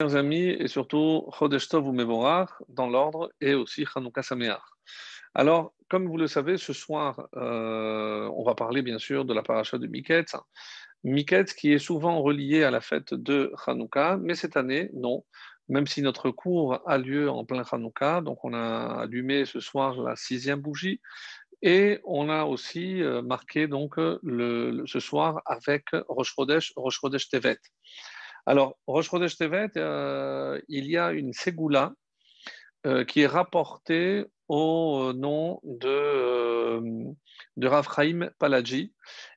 Chers amis, et surtout Chodesh Tov ou Mevorach, dans l'ordre, et aussi Chanukah Sameach. Alors, comme vous le savez, ce soir, euh, on va parler bien sûr de la paracha de Miketz. Miketz qui est souvent relié à la fête de Chanukah, mais cette année, non. Même si notre cours a lieu en plein Chanukah, donc on a allumé ce soir la sixième bougie, et on a aussi euh, marqué donc le, ce soir avec Rosh Chodesh, Rosh Chodesh Tevet. Alors, Rosh Chodesh euh, il y a une ségoula euh, qui est rapportée au nom de, euh, de Rav Chaim Palaji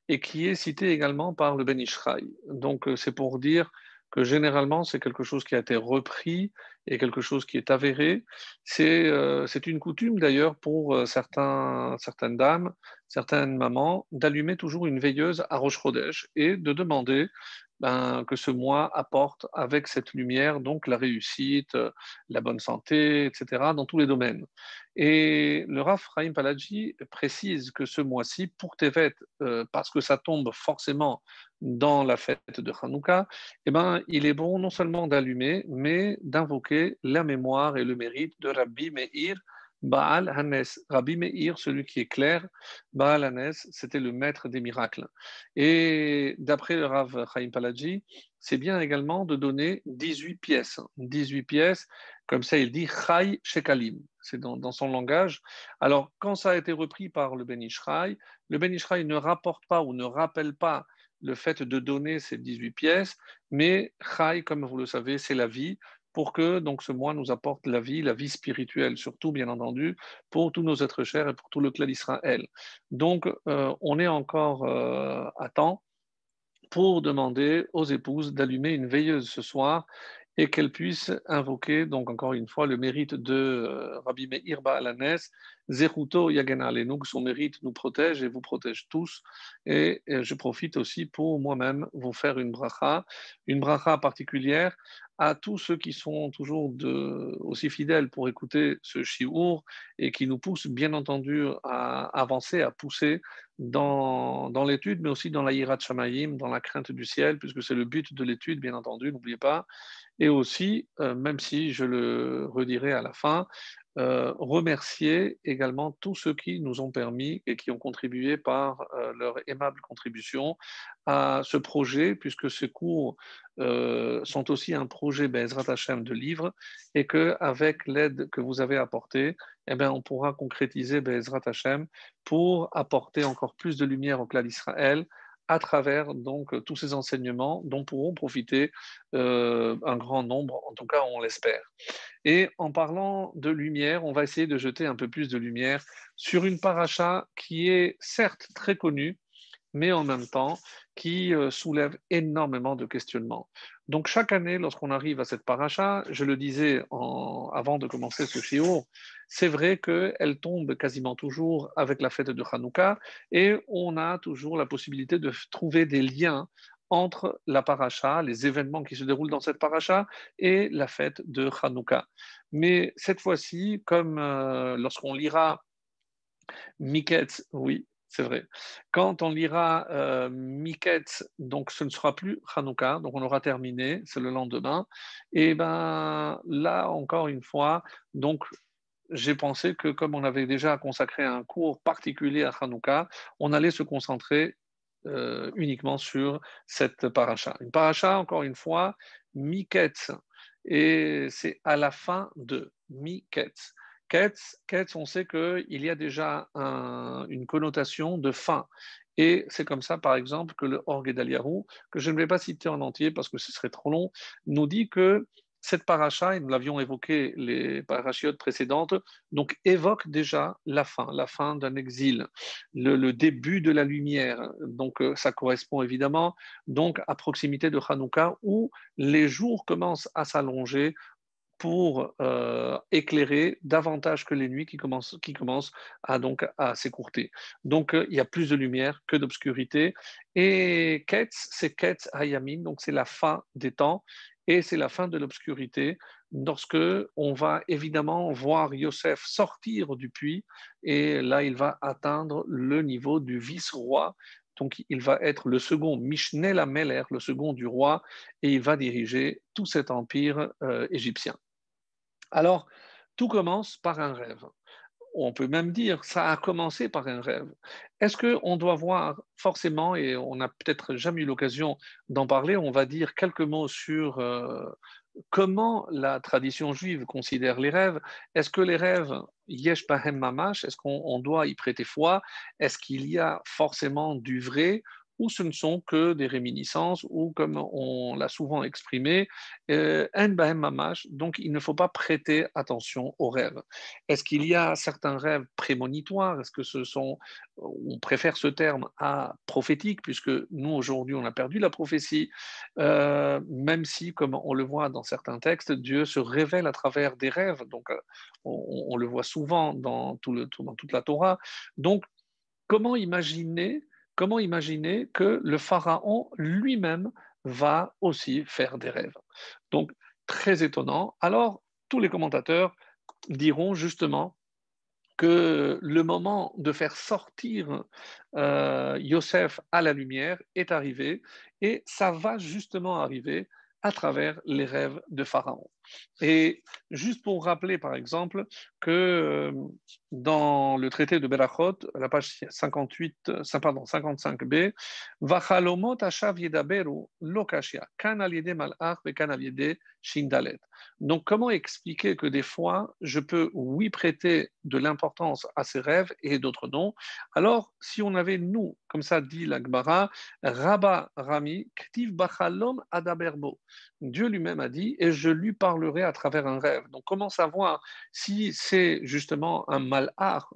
et qui est citée également par le Ben Ishraï. Donc, c'est pour dire que généralement, c'est quelque chose qui a été repris et quelque chose qui est avéré. C'est une coutume d'ailleurs pour certains, certaines dames, certaines mamans, d'allumer toujours une veilleuse à Rosh Chodesh et de demander ben, que ce mois apporte avec cette lumière donc la réussite, la bonne santé, etc., dans tous les domaines. Et le Rav Rahim Palaji précise que ce mois-ci, pour Tevet, euh, parce que ça tombe forcément dans la fête de Hanouka, eh ben, il est bon non seulement d'allumer, mais d'invoquer la mémoire et le mérite de Rabbi Meir, Baal Hanes, Rabbi Meir, celui qui est clair, Baal Hanes, c'était le maître des miracles. Et d'après le Rav Chaim Palaji, c'est bien également de donner 18 pièces. 18 pièces, comme ça il dit Chai Shekalim, c'est dans, son langage. Alors, quand ça a été repris par le Ben Ishraï, le Ben Ishraï ne rapporte pas ou ne rappelle pas le fait de donner ces 18 pièces, mais Chai, comme vous le savez, c'est la vie pour que donc ce mois nous apporte la vie, la vie spirituelle, surtout bien entendu, pour tous nos êtres chers et pour tout le clan d'Israël. Donc euh, on est encore euh, à temps pour demander aux épouses d'allumer une veilleuse ce soir et qu'elles puissent invoquer, donc encore une fois, le mérite de euh, Rabbi Meir Baalanes, Zeruto Yagen que son mérite nous protège et vous protège tous. Et, je profite aussi pour moi-même vous faire une bracha, une bracha particulière à tous ceux qui sont toujours aussi fidèles pour écouter ce shiur et qui nous poussent bien entendu à avancer, à pousser dans, dans l'étude, mais aussi dans la hirat shamayim, dans la crainte du ciel, puisque c'est le but de l'étude, bien entendu, n'oubliez pas. Et aussi, euh, même si je le redirai à la fin, euh, remercier également tous ceux qui nous ont permis et qui ont contribué par euh, leur aimable contribution à ce projet, puisque ces cours euh, sont aussi un projet Bezrat Hashem de livre, et qu'avec l'aide que vous avez apportée, eh bien, on pourra concrétiser Bezrat Hashem pour apporter encore plus de lumière au clan d'Israël, à travers donc tous ces enseignements dont pourront profiter euh, un grand nombre, en tout cas on l'espère. Et en parlant de lumière, on va essayer de jeter un peu plus de lumière sur une paracha qui est certes très connue, mais en même temps qui euh, soulève énormément de questionnements. Donc chaque année, lorsqu'on arrive à cette paracha, je le disais avant de commencer ce shiur, c'est vrai qu'elle tombe quasiment toujours avec la fête de Hanouka et on a toujours la possibilité de trouver des liens entre la paracha, les événements qui se déroulent dans cette paracha et la fête de Hanouka. Mais cette fois-ci, comme euh, lorsqu'on lira Miketz, oui, c'est vrai. Quand on lira euh, Miketz, donc ce ne sera plus Hanouka, donc on aura terminé, c'est le lendemain. Et ben là, encore une fois, donc j'ai pensé que comme on avait déjà consacré un cours particulier à Hanouka, on allait se concentrer euh, uniquement sur cette paracha. Une paracha, encore une fois, Miketz, et c'est à la fin de Miketz. Ketz, on sait qu'il y a déjà une connotation de fin. Et c'est comme ça, par exemple, que le Orgue que je ne vais pas citer en entier parce que ce serait trop long, nous dit que cette paracha, et nous l'avions évoqué les parachiotes précédentes, donc évoque déjà la fin, la fin d'un exil, le, début de la lumière. Donc euh, ça correspond évidemment donc à proximité de Hanouka où les jours commencent à s'allonger pour euh, éclairer davantage que les nuits qui commencent, qui commencent à, donc, à s'écourter. Donc, euh, il y a plus de lumière que d'obscurité. Et Ketz, c'est Ketz Hayamin, donc c'est la fin des temps et c'est la fin de l'obscurité lorsque on va évidemment voir Yosef sortir du puits et là il va atteindre le niveau du vice-roi Donc, il va être le second Mishneh Meller, le second du roi, et il va diriger tout cet empire euh, égyptien. Alors, tout commence par un rêve. On peut même dire, ça a commencé par un rêve. Est-ce qu'on doit voir forcément, et on n'a peut-être jamais eu l'occasion d'en parler, on va dire quelques mots sur euh, comment la tradition juive considère les rêves? Est-ce que les rêves, yesh pahem mamash, est-ce qu'on doit y prêter foi? Est-ce qu'il y a forcément du vrai ou ce ne sont que des réminiscences, ou comme on l'a souvent exprimé, euh, donc il ne faut pas prêter attention aux rêves. Est-ce qu'il y a certains rêves prémonitoires? Est-ce que ce sont, on préfère ce terme à prophétique, puisque nous aujourd'hui on a perdu la prophétie, euh, même si, comme on le voit dans certains textes, Dieu se révèle à travers des rêves, donc euh, on, le voit souvent dans, tout le, dans toute la Torah. Donc, comment imaginer comment imaginer que le pharaon lui-même va aussi faire des rêves? Donc, très étonnant. Alors, tous les commentateurs diront justement que le moment de faire sortir euh, Yosef à la lumière est arrivé et ça va justement arriver à travers les rêves de Pharaon. Et juste pour rappeler, par exemple, que euh, dans le traité de Berachot, la page 58, euh, pardon, 55b, Vachalomot ashav yedaberu lokashia, kan malach ve kan shindalet. Donc, comment expliquer que des fois, je peux, oui, prêter de l'importance à ces rêves et d'autres non? Alors, si on avait, nous, comme ça dit l'Agbara, Rabba Rami, Ktiv Bachalom Adaberbo. Dieu lui-même a dit, et je lui à travers un rêve. Donc, comment savoir si c'est justement un malhar,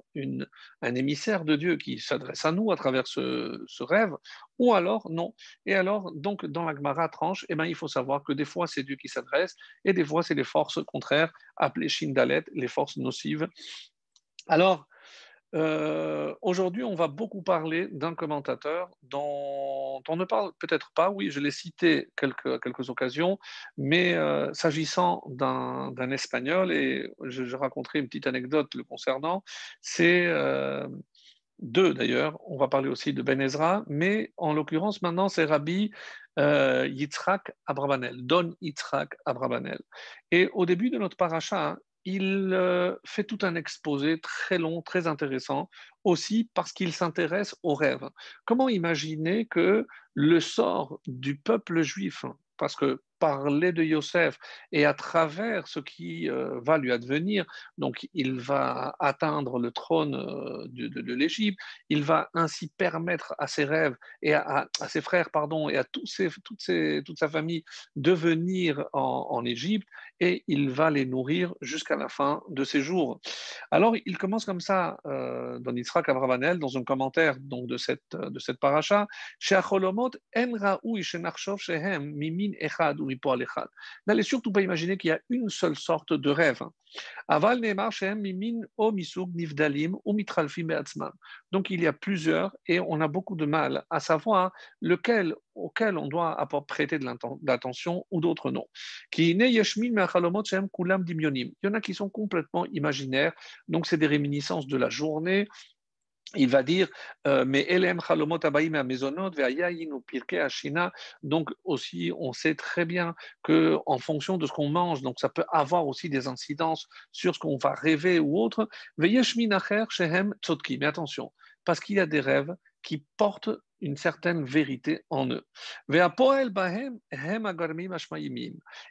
un émissaire de Dieu qui s'adresse à nous à travers ce, rêve, ou alors non Et alors, donc, dans la Gemara tranche, eh ben, il faut savoir que des fois, c'est Dieu qui s'adresse, et des fois, c'est les forces contraires, appelées Shindalet, les forces nocives. Alors, euh, aujourd'hui, on va beaucoup parler d'un commentateur dont on ne parle peut-être pas. Oui, je l'ai cité quelques, quelques occasions, mais euh, s'agissant d'un espagnol, et je, raconterai une petite anecdote le concernant, c'est euh, deux d'ailleurs. On va parler aussi de Ben Ezra, mais en l'occurrence, maintenant, c'est Rabbi Yitzhak Abrabanel, Don Yitzhak Abrabanel. Et au début de notre paracha, il euh, fait tout un exposé très long, très intéressant, aussi parce qu'il s'intéresse aux rêves. Comment imaginer que le sort du peuple juif, parce que parler de Yosef et à travers ce qui euh, va lui advenir, donc il va atteindre le trône euh, de, l'Égypte, il va ainsi permettre à ses rêves et à, ses frères pardon et à tous ses, toutes ses, toute sa famille de venir en, Égypte et il va les nourrir jusqu'à la fin de ses jours. Alors il commence comme ça euh, dans Yitzhak Abravanel dans un commentaire donc de cette de cette paracha, mimin echad N'allez surtout pas imaginer qu'il y a une seule sorte de rêve. Donc il y a plusieurs et on a beaucoup de mal à savoir lequel auquel on doit prêter de l'attention ou d'autres non. Il y en a qui sont complètement imaginaires, donc c'est des réminiscences de la journée, il va dire, euh, mais Elem Chalomot Amezonot, ou Pirke Ashina. Donc aussi, on sait très bien que en fonction de ce qu'on mange, donc ça peut avoir aussi des incidences sur ce qu'on va rêver ou autre. Veyeshminacher Shehem Tzotki. Mais attention, parce qu'il y a des rêves qui portent une certaine vérité en eux.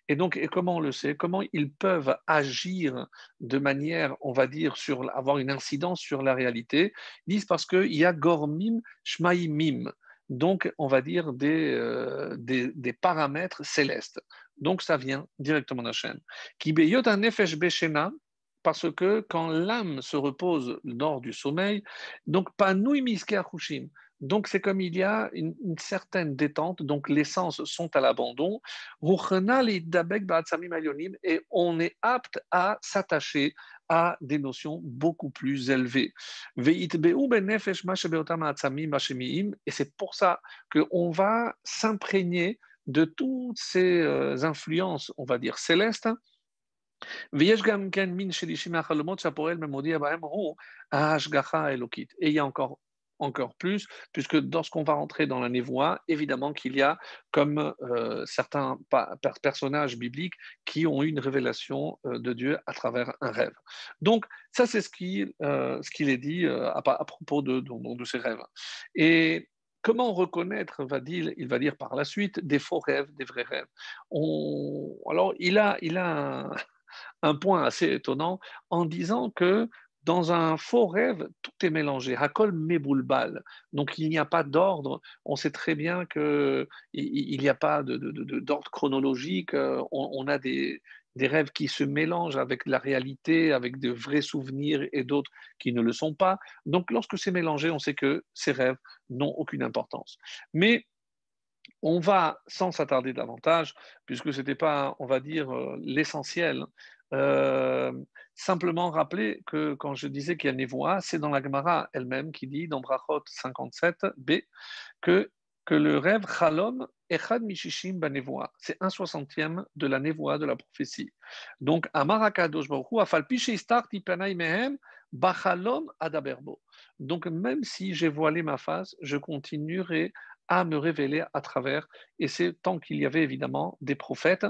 Et donc, et comment on le sait? Comment ils peuvent agir de manière, on va dire, sur avoir une incidence sur la réalité? Ils disent parce qu'il y a gormim shmaimim, donc on va dire des, euh, des, des, paramètres célestes. Donc ça vient directement de la chaîne. Qui nefesh beshena, parce que quand l'âme se repose lors du sommeil, donc panouy miske donc, c'est comme il y a une, certaine détente, donc les sens sont à l'abandon. Et on est apte à s'attacher à des notions beaucoup plus élevées. Et c'est pour ça qu'on va s'imprégner de toutes ces euh, influences, on va dire, célestes. Et il y a encore encore plus, puisque lorsqu'on va rentrer dans la névoie, évidemment qu'il y a comme euh, certains personnages bibliques qui ont eu une révélation euh, de Dieu à travers un rêve. Donc, ça, c'est ce qu'il euh, est dit à, propos de, de, ces rêves. Et comment reconnaître, va dire, il va dire par la suite, des faux rêves, des vrais rêves Alors, il a, il a un point assez étonnant en disant que dans un faux rêve, tout est mélangé. Hakol meboulbal. Donc il n'y a pas d'ordre. On sait très bien qu'il n'y a pas d'ordre chronologique. Euh, on, a des, rêves qui se mélangent avec la réalité, avec de vrais souvenirs et d'autres qui ne le sont pas. Donc lorsque c'est mélangé, on sait que ces rêves n'ont aucune importance. Mais on va, sans s'attarder davantage, puisque ce n'était pas, on va dire, euh, l'essentiel, euh, simplement rappeler que quand je disais qu'il y a névoie, c'est dans la Gemara elle-même qui dit, dans Brachot 57b, que, que le rêve Chalom Echad Mishishim Banevoa, c'est un soixantième de la névoie de la prophétie. Donc, Amarakadosh Baruch Afal Mehem, Bachalom Adaberbo. Donc, même si j'ai voilé ma face, je continuerai à me révéler à travers. Et c'est tant qu'il y avait évidemment des prophètes.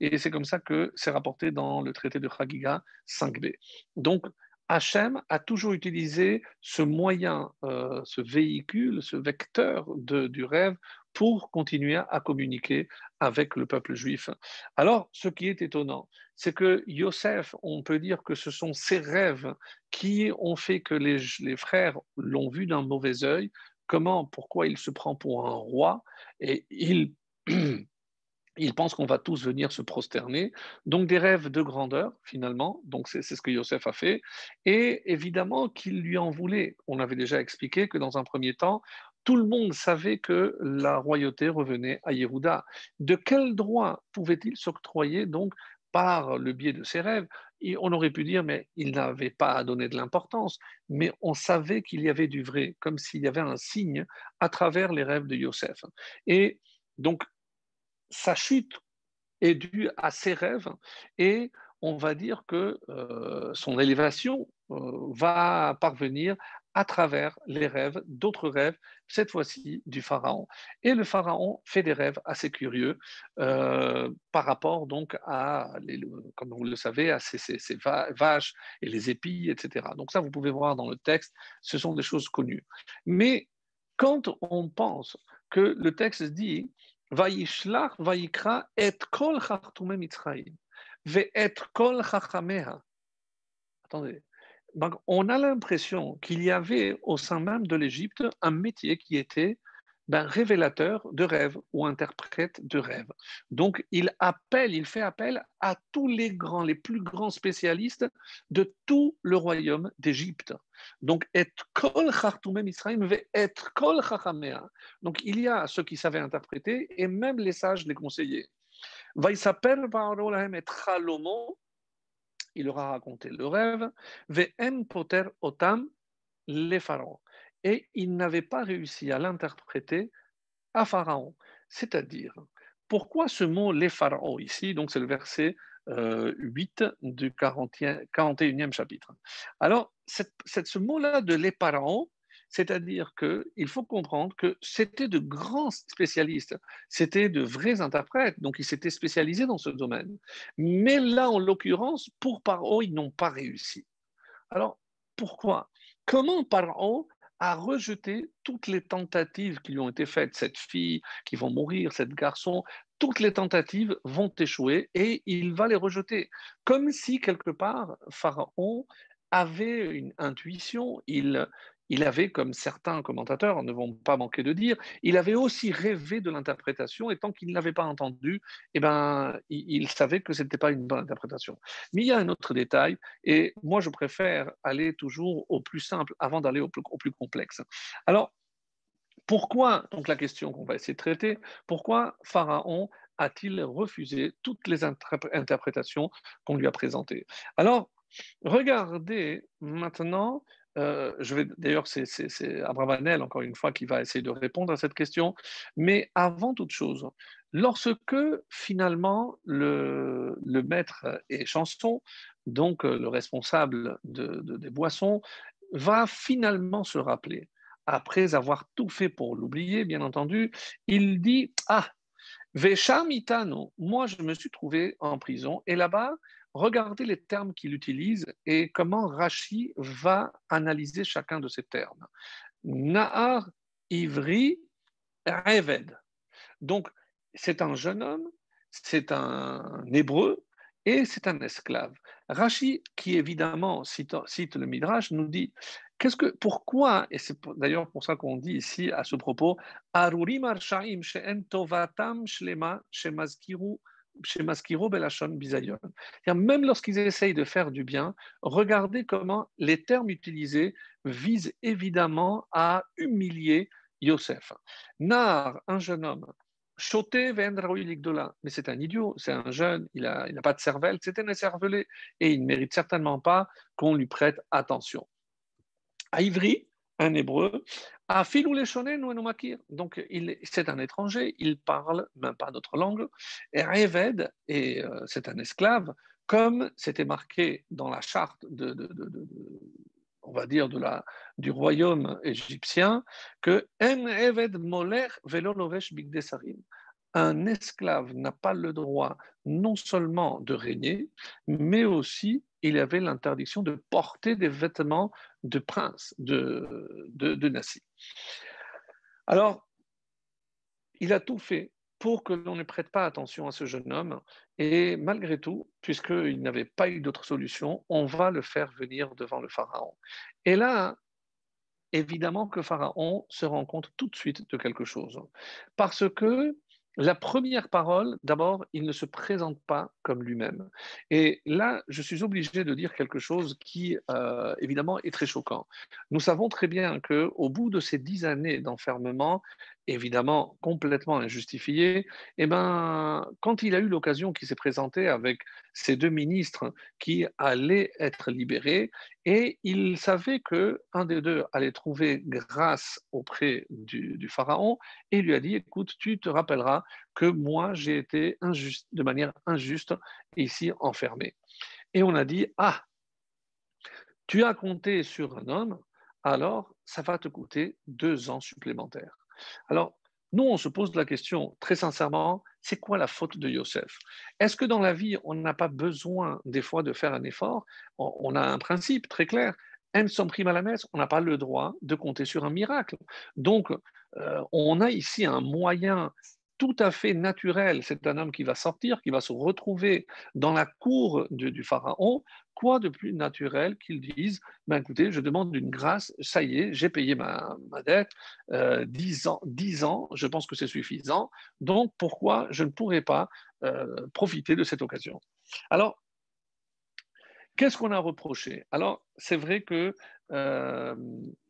Et c'est comme ça que c'est rapporté dans le traité de Chagiga 5b. Donc, Hachem a toujours utilisé ce moyen, euh, ce véhicule, ce vecteur de, du rêve pour continuer à communiquer avec le peuple juif. Alors, ce qui est étonnant, c'est que Yosef, on peut dire que ce sont ses rêves qui ont fait que les, les frères l'ont vu d'un mauvais œil, comment, pourquoi il se prend pour un roi et il, pense qu'on va tous venir se prosterner. Donc des rêves de grandeur, finalement. Donc c'est ce que Yosef a fait. Et évidemment qu'il lui en voulait. On avait déjà expliqué que dans un premier temps, tout le monde savait que la royauté revenait à Yehuda. De quel droit pouvait-il s'octroyer donc par le biais de ses rêves, on aurait pu dire, mais il n'avait pas à donner de l'importance, mais on savait qu'il y avait du vrai, comme s'il y avait un signe à travers les rêves de Yosef. Et donc, sa chute est due à ses rêves, et on va dire que euh, son élévation euh, va parvenir à travers les rêves, d'autres rêves, cette fois-ci du pharaon. Et le pharaon fait des rêves assez curieux euh, par rapport donc à, comme vous le savez, à ces, vaches et les épis, etc. Donc ça, vous pouvez voir dans le texte, ce sont des choses connues. Mais quand on pense que le texte dit et kol mitzrayim, ve et kol. Attendez, donc, on a l'impression qu'il y avait au sein même de l'Égypte un métier qui était ben, révélateur de rêves ou interprète de rêves. Donc, il appelle, il fait appel à tous les grands, les plus grands spécialistes de tout le royaume d'Égypte. Donc, et kol et kol Donc, il y a ceux qui savaient interpréter et même les sages les et il aura raconté le rêve, poter otam les pharaons. Et il n'avait pas réussi à l'interpréter à Pharaon. C'est-à-dire, pourquoi ce mot les pharaons ici? Donc, c'est le verset 8 euh, du 41e chapitre. Alors, ce mot-là de les pharaons, c'est-à-dire qu'il faut comprendre que c'était de grands spécialistes, c'était de vrais interprètes, donc ils s'étaient spécialisés dans ce domaine. Mais là, en l'occurrence, pour Paro, ils n'ont pas réussi. Alors, pourquoi? Comment Paro a rejeté toutes les tentatives qui lui ont été faites, cette fille qui va mourir, cette garçon, toutes les tentatives vont échouer et il va les rejeter. Comme si quelque part, Pharaon avait une intuition, il, il avait, comme certains commentateurs ne vont pas manquer de dire, il avait aussi rêvé de l'interprétation et tant qu'il ne l'avait pas entendu, eh ben, il, savait que ce n'était pas une bonne interprétation. Mais il y a un autre détail et moi je préfère aller toujours au plus simple avant d'aller au au plus complexe. Alors, pourquoi, donc la question qu'on va essayer de traiter, pourquoi Pharaon a-t-il refusé toutes les interprétations qu'on lui a présentées? Alors, regardez maintenant euh, je vais d'ailleurs, c'est Abravanel, encore une fois, qui va essayer de répondre à cette question. Mais avant toute chose, lorsque finalement le, maître et chanson, donc euh, le responsable des boissons, va finalement se rappeler après avoir tout fait pour l'oublier, bien entendu, il dit Ah, Veshamitano, moi je me suis trouvé en prison, et là-bas, regardez les termes qu'il utilise et comment Rashi va analyser chacun de ces termes. Nahar, Ivri, Reved. Donc, c'est un jeune homme, c'est un hébreu et c'est un esclave. Rashi, qui évidemment cite, le Midrash, nous dit qu'est-ce que, pourquoi, et c'est d'ailleurs pour ça qu'on dit ici à ce propos, Arurim Arshaim She'en Tovatam Shlema Shemazkiru Belashon Bizayon. Même lorsqu'ils essayent de faire du bien, regardez comment les termes utilisés visent évidemment à humilier Yosef. Nar, un jeune homme, Choté mais c'est un idiot, c'est un jeune, il n'a il pas de cervelle, c'est un cervelé et il ne mérite certainement pas qu'on lui prête attention. À Ivry, un hébreu, à Filou nous makir. Donc c'est un étranger, il parle même pas notre langue. Et Réved, et euh, c'est un esclave, comme c'était marqué dans la charte de, on va dire, de la, du royaume égyptien, que Un esclave n'a pas le droit non seulement de régner, mais aussi il avait l'interdiction de porter des vêtements de prince, de, de. Alors, il a tout fait pour que l'on ne prête pas attention à ce jeune homme. Et malgré tout, puisqu'il n'avait pas eu d'autre solution, on va le faire venir devant le Pharaon. Et là, évidemment que Pharaon se rend compte tout de suite de quelque chose. Parce que la première parole, d'abord, il ne se présente pas comme lui-même. Et là, je suis obligé de dire quelque chose qui, euh, évidemment, est très choquant. Nous savons très bien qu'au bout de ces dix années d'enfermement, évidemment complètement injustifié, eh ben, quand il a eu l'occasion qui s'est présenté avec ces deux ministres qui allaient être libérés, et il savait que un des deux allait trouver grâce auprès du, pharaon, et lui a dit, écoute, tu te rappelleras que moi j'ai été de manière injuste ici enfermé. Et on a dit, ah, tu as compté sur un homme, alors ça va te coûter deux ans supplémentaires. Alors, nous, on se pose la question, très sincèrement, c'est quoi la faute de Yosef? Est-ce que dans la vie, on n'a pas besoin des fois de faire un effort? On a un principe très clair. Son prime à la messe, on n'a pas le droit de compter sur un miracle. Donc, euh, on a ici un moyen tout à fait naturel. C'est un homme qui va sortir, qui va se retrouver dans la cour du, pharaon. Quoi de plus naturel qu'il dise ben écoutez, je demande une grâce, ça y est, j'ai payé ma, dette, euh, 10, ans, 10 ans, je pense que c'est suffisant, donc pourquoi je ne pourrais pas euh, profiter de cette occasion? Alors, Qu'est-ce qu'on a reproché? Alors, c'est vrai que euh,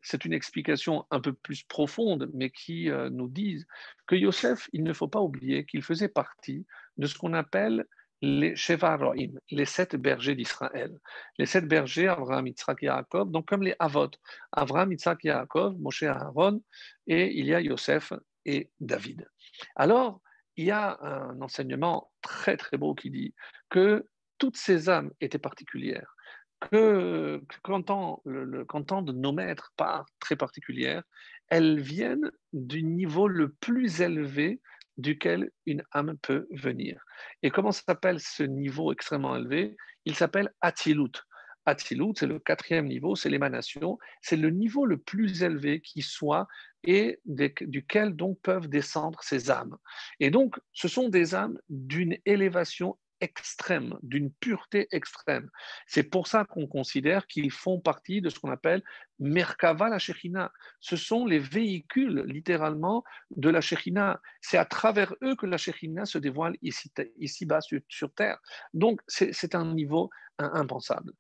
c'est une explication un peu plus profonde, mais qui euh, nous dit que Yosef, il ne faut pas oublier qu'il faisait partie de ce qu'on appelle les Shevaroim, les sept bergers d'Israël. Les sept bergers, Abraham, Yitzhak Yaakov, donc comme les Avot, Abraham, Yitzhak Yaakov, Moshe, Aaron, et il y a Yosef et David. Alors, il y a un enseignement très très beau qui dit que toutes ces âmes étaient particulières, que, qu'entendent de nos maîtres par très particulières, elles viennent du niveau le plus élevé duquel une âme peut venir. Et comment s'appelle ce niveau extrêmement élevé? Il s'appelle Atilut. Atilut, c'est le quatrième niveau, c'est l'émanation, c'est le niveau le plus élevé qui soit et duquel donc peuvent descendre ces âmes. Et donc, ce sont des âmes d'une élévation extrême, d'une pureté extrême. C'est pour ça qu'on considère qu'ils font partie de ce qu'on appelle Merkava la Shekhinah. Ce sont les véhicules, littéralement, de la Shekhinah. C'est à travers eux que la Shekhinah se dévoile ici, ici sur, Terre. Donc, c'est un niveau impensable.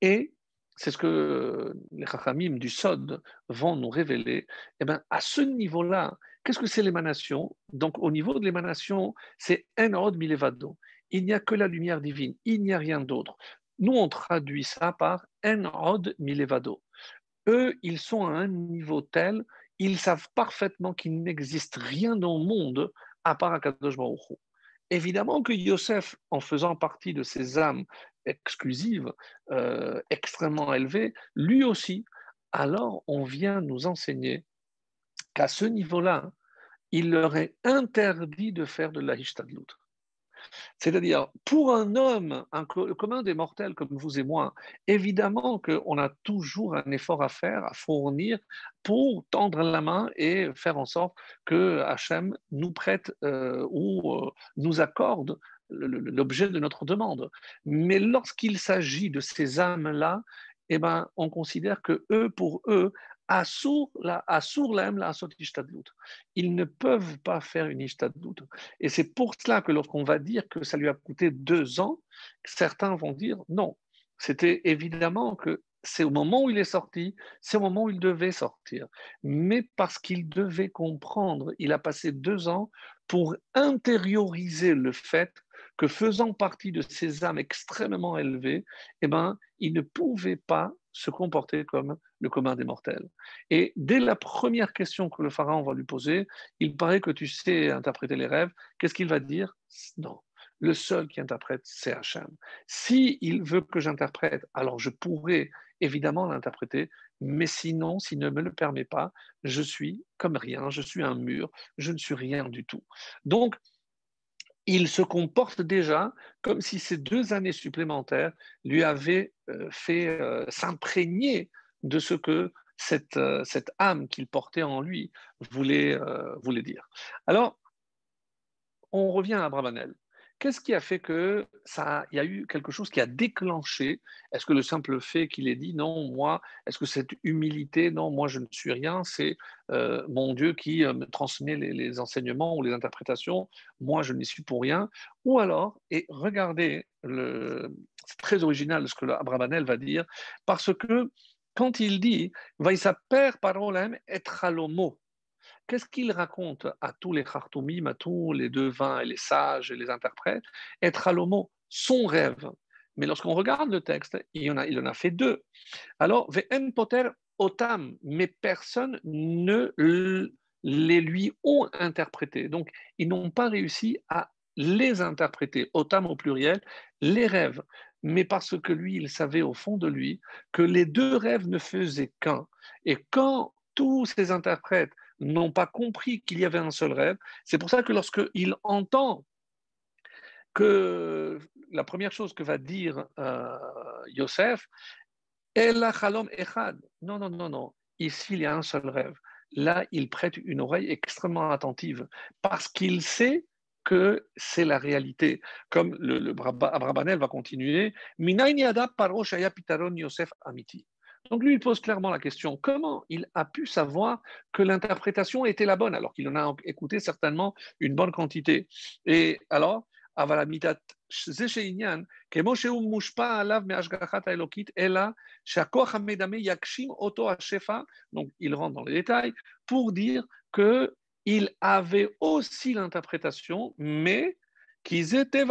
Et c'est ce que les Chachamim du Sod vont nous révéler. Eh bien, à ce niveau-là, qu'est-ce que c'est l'émanation? Donc, au niveau de l'émanation, c'est Enod Milevado il n'y a que la lumière divine, il n'y a rien d'autre. Nous, on traduit ça par Enrod Milevado. Eux, ils sont à un niveau tel, ils savent parfaitement qu'il n'existe rien dans le monde à part Akadosh Baruch Évidemment que Yosef, en faisant partie de ces âmes exclusives, euh, extrêmement élevées, lui aussi, alors on vient nous enseigner qu'à ce niveau-là, il leur est interdit de faire de la hishtadlut. C'est-à-dire, pour un homme, un commun des mortels comme vous et moi, évidemment qu'on a toujours un effort à faire, à fournir pour tendre la main et faire en sorte que Hachem nous prête euh, ou euh, nous accorde l'objet de notre demande. Mais lorsqu'il s'agit de ces âmes-là, eh ben, on considère que eux, pour eux, ils ne peuvent pas faire une ishtadlut. Et c'est pour cela que lorsqu'on va dire que ça lui a coûté deux ans, certains vont dire non. C'était évidemment que c'est au moment où il est sorti, c'est au moment où il devait sortir. Mais parce qu'il devait comprendre, il a passé deux ans pour intérioriser le fait que faisant partie de ces âmes extrêmement élevées, eh ben, il ne pouvait pas se comporter comme le commun des mortels. Et dès la première question que le pharaon va lui poser, il paraît que tu sais interpréter les rêves. Qu'est-ce qu'il va dire? Non. Le seul qui interprète, c'est Hachem. Si il veut que j'interprète, alors je pourrais évidemment l'interpréter, mais sinon, s'il ne me le permet pas, je suis comme rien, je suis un mur, je ne suis rien du tout. Donc, il se comporte déjà comme si ces deux années supplémentaires lui avaient euh, fait euh, s'imprégner de ce que cette, euh, cette âme qu'il portait en lui voulait, voulait dire. Alors, on revient à Abravanel. Qu'est-ce qui a fait que ça, il y a eu quelque chose qui a déclenché? Est-ce que le simple fait qu'il ait dit non, moi, est-ce que cette humilité, non, moi je ne suis rien, c'est euh, mon Dieu qui euh, me transmet les, enseignements ou les interprétations, moi je n'y suis pour rien Ou alors, et regardez, c'est très original ce que Abravanel va dire, parce que quand il dit, va s'appeler parolem et tralomo, Qu'est-ce qu'il raconte à tous les Khartoumim, à tous les devins et les sages et les interprètes? Être à l'homo, son rêve. Mais lorsqu'on regarde le texte, il en a, fait deux. Alors, Ve'en poter otam, mais personne ne les lui ont interprété. Donc, ils n'ont pas réussi à les interpréter, otam au pluriel, les rêves. Mais parce que lui, il savait au fond de lui que les deux rêves ne faisaient qu'un. Et quand tous ces interprètes n'ont pas compris qu'il y avait un seul rêve. C'est pour ça que lorsqu'il entend que la première chose que va dire euh, Yosef, echad. Non, non, non, non. Ici, il y a un seul rêve. Là, il prête une oreille extrêmement attentive parce qu'il sait que c'est la réalité. Comme le, le Abrabanel va continuer, Yosef Amiti. Donc lui, il pose clairement la question, comment il a pu savoir que l'interprétation était la bonne, alors qu'il en a écouté certainement une bonne quantité. Et alors, donc il rentre dans les détails pour dire que il avait aussi l'interprétation, mais qu'ils étaient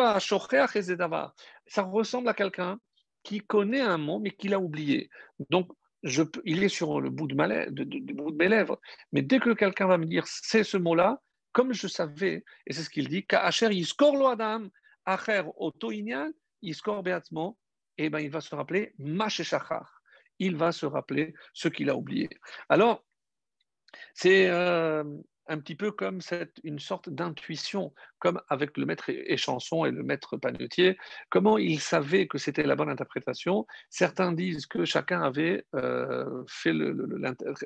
Ça ressemble à quelqu'un qui connaît un mot, mais qui l'a oublié. Donc, il est sur le bout de, mes lèvres. Mais dès que quelqu'un va me dire c'est ce mot-là, comme je savais, et c'est ce qu'il dit, Ka'acher yiskor lo adam, acher otoinyan, yiskor beatzmo, et eh ben il va se rappeler masheshachar. Il va se rappeler ce qu'il a oublié. Alors, c'est euh, un petit peu comme une sorte d'intuition, comme avec le maître échanson et le maître panetier, comment il savait que c'était la bonne interprétation. Certains disent que chacun avait, euh, fait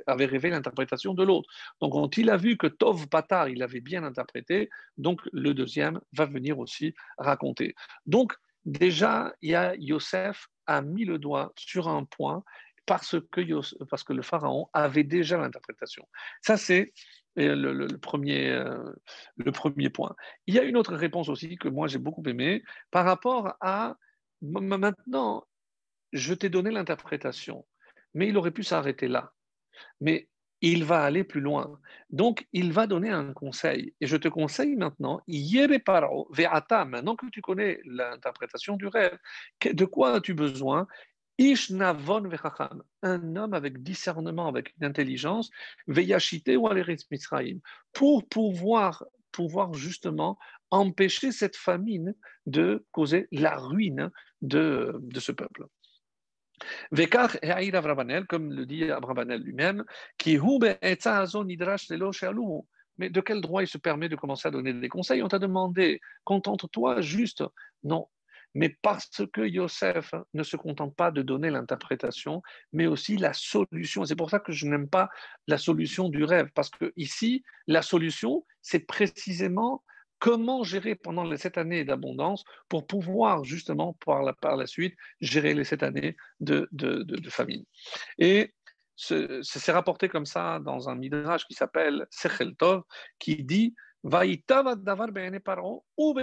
avait rêvé l'interprétation de l'autre. Donc quand il a vu que Tov Patar, il avait bien interprété, donc le deuxième va venir aussi raconter. Donc déjà, il y a Yosef a mis le doigt sur un point parce que, parce que le pharaon avait déjà l'interprétation. Ça, c'est le, premier, euh, le premier point. Il y a une autre réponse aussi que moi j'ai beaucoup aimée par rapport à maintenant, je t'ai donné l'interprétation, mais il aurait pu s'arrêter là. Mais il va aller plus loin. Donc, il va donner un conseil. Et je te conseille maintenant, maintenant que tu connais l'interprétation du rêve, de quoi as-tu besoin Ishnavon vechacham, un homme avec discernement, avec intelligence, veyachite ou pour pouvoir, pouvoir justement empêcher cette famine de causer la ruine de, de ce peuple. Vekar et comme le dit Abrabanel lui-même, qui mais de quel droit il se permet de commencer à donner des conseils? On t'a demandé, contente-toi juste. Non, mais parce que Yosef ne se contente pas de donner l'interprétation, mais aussi la solution. C'est pour ça que je n'aime pas la solution du rêve, parce que ici, la solution, c'est précisément comment gérer pendant les sept années d'abondance pour pouvoir justement par la, suite gérer les sept années de, famine. Et c'est rapporté comme ça dans un midrash qui s'appelle Sechel Tov, qui dit davar ou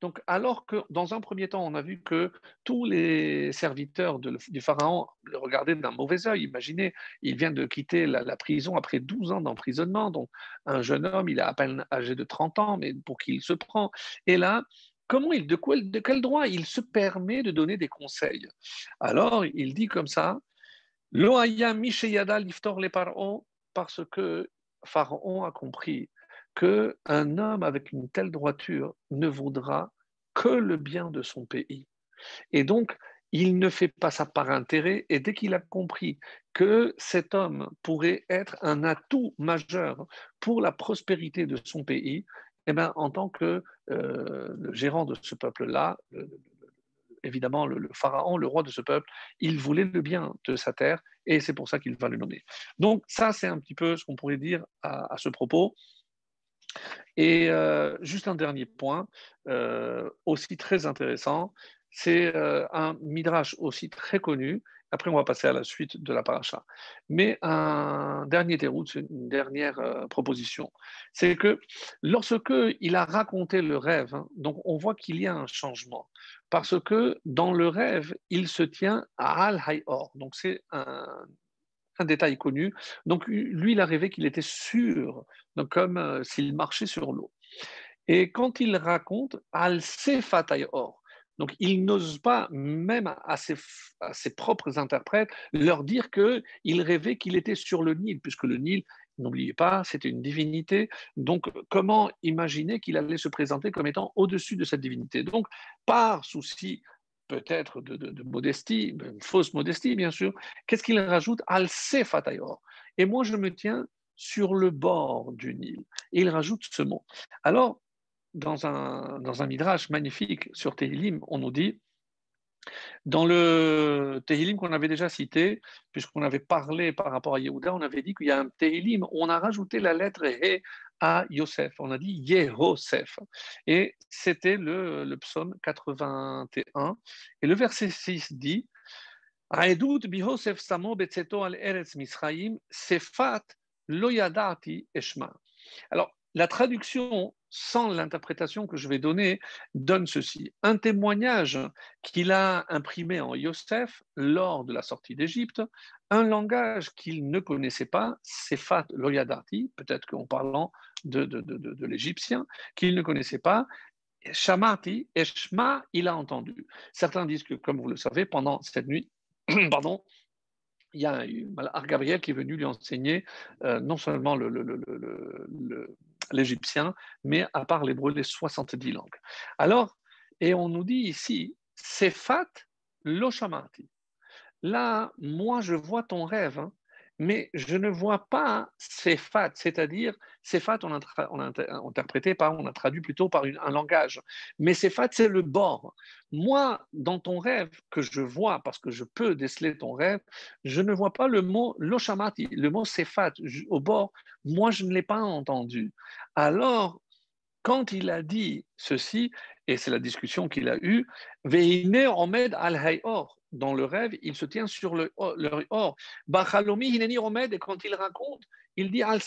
donc, alors que dans un premier temps, on a vu que tous les serviteurs du Pharaon le regardaient d'un mauvais œil. Imaginez, il vient de quitter la, prison après 12 ans d'emprisonnement. Donc, un jeune homme, il est à peine âgé de 30 ans, mais pour qui il se prend Et là, comment il, de, quel, de quel droit il se permet de donner des conseils? Alors, il dit comme ça Loaya Misheyada Liftor les parce que Pharaon a compris qu'un homme avec une telle droiture ne voudra que le bien de son pays. Et donc, il ne fait pas ça par intérêt, et dès qu'il a compris que cet homme pourrait être un atout majeur pour la prospérité de son pays, eh bien, en tant que euh, gérant de ce peuple-là, évidemment le, pharaon, le roi de ce peuple, il voulait le bien de sa terre, et c'est pour ça qu'il va le nommer. Donc ça, c'est un petit peu ce qu'on pourrait dire à ce propos. Et euh, juste un dernier point, euh, aussi très intéressant, c'est euh, un midrash aussi très connu. Après, on va passer à la suite de la paracha. Mais un dernier déroute, une dernière proposition, c'est que lorsque il a raconté le rêve, hein, donc on voit qu'il y a un changement, parce que dans le rêve, il se tient à Al Hayor. Donc c'est un, un détail connu. Donc lui, il a rêvé qu'il était sûr, donc comme euh, s'il marchait sur l'eau. Et quand il raconte al or, donc il n'ose pas même à ses, à ses, propres interprètes leur dire que il rêvait qu'il était sur le Nil, puisque le Nil, n'oubliez pas, c'était une divinité. Donc comment imaginer qu'il allait se présenter comme étant au-dessus de cette divinité? Donc par souci peut-être de, modestie, une fausse modestie bien sûr, qu'est-ce qu'il rajoute? Al Sefatayor. Et moi je me tiens sur le bord du Nil. Et il rajoute ce mot. Alors, dans un, dans un midrash magnifique sur Tehilim, on nous dit, dans le Tehilim qu'on avait déjà cité, puisqu'on avait parlé par rapport à Yehuda, on avait dit qu'il y a un Tehilim où on a rajouté la lettre He à Yosef. On a dit Yehosef. Et c'était le, le psaume 81. Et le verset 6 dit Aedut bihosef samo betzeto al eretz misraim sefat loyadati eshma. Alors, la traduction sans l'interprétation que je vais donner donne ceci. Un témoignage qu'il a imprimé en Yosef lors de la sortie d'Égypte, un langage qu'il ne connaissait pas, Sefat Loyadati, peut-être qu'en parlant de, de, l'égyptien, qu'il ne connaissait pas, Shamati, Eshma, il a entendu. Certains disent que, comme vous le savez, pendant cette nuit, pardon, il y a Gabriel qui est venu lui enseigner euh, non seulement l'égyptien, mais à part l'hébreu, les 70 langues. Alors, et on nous dit ici, Sefat Loshamati. Là, moi, je vois ton rêve. Hein mais je ne vois pas Sefat, c'est-à-dire Sefat, on a, on a interprété par, on a traduit plutôt par un langage. Mais Sefat, c'est le bord. Moi, dans ton rêve que je vois, parce que je peux déceler ton rêve, je ne vois pas le mot Loshamati, le mot Sefat au bord. Moi, je ne l'ai pas entendu. Alors, quand il a dit ceci, et c'est la discussion qu'il a eue, Veine Omed al-Hayor, dans le rêve, il se tient sur le, or. Bachalomi hineni omed, et quand il raconte, il dit al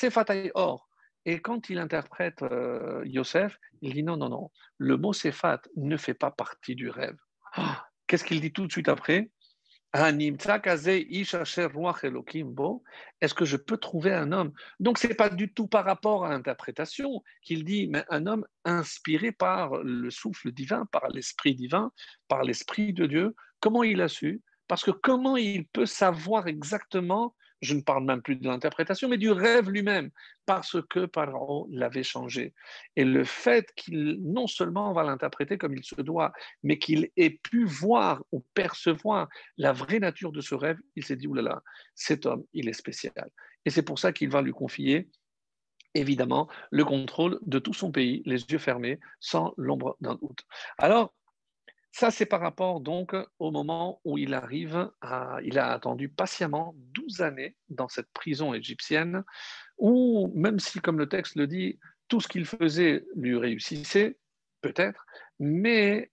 or. Et quand il interprète euh, Yosef, il dit non, non, non, le mot sefat ne fait pas partie du rêve. Ah, qu'est-ce qu'il dit tout de suite après? Est-ce que je peux trouver un homme? Donc, ce n'est pas du tout par rapport à l'interprétation qu'il dit, mais un homme inspiré par le souffle divin, par l'esprit divin, par l'esprit de Dieu, Comment il a su Parce que comment il peut savoir exactement je ne parle même plus de l'interprétation, mais du rêve lui-même, parce que Paro l'avait changé. Et le fait qu'il non seulement va l'interpréter comme il se doit, mais qu'il ait pu voir ou percevoir la vraie nature de ce rêve, il s'est dit, oulala, cet homme, il est spécial. Et c'est pour ça qu'il va lui confier évidemment le contrôle de tout son pays, les yeux fermés, sans l'ombre d'un doute. Alors, ça, c'est par rapport donc au moment où il arrive, à, il a attendu patiemment 12 années dans cette prison égyptienne, où même si, comme le texte le dit, tout ce qu'il faisait lui réussissait, peut-être, mais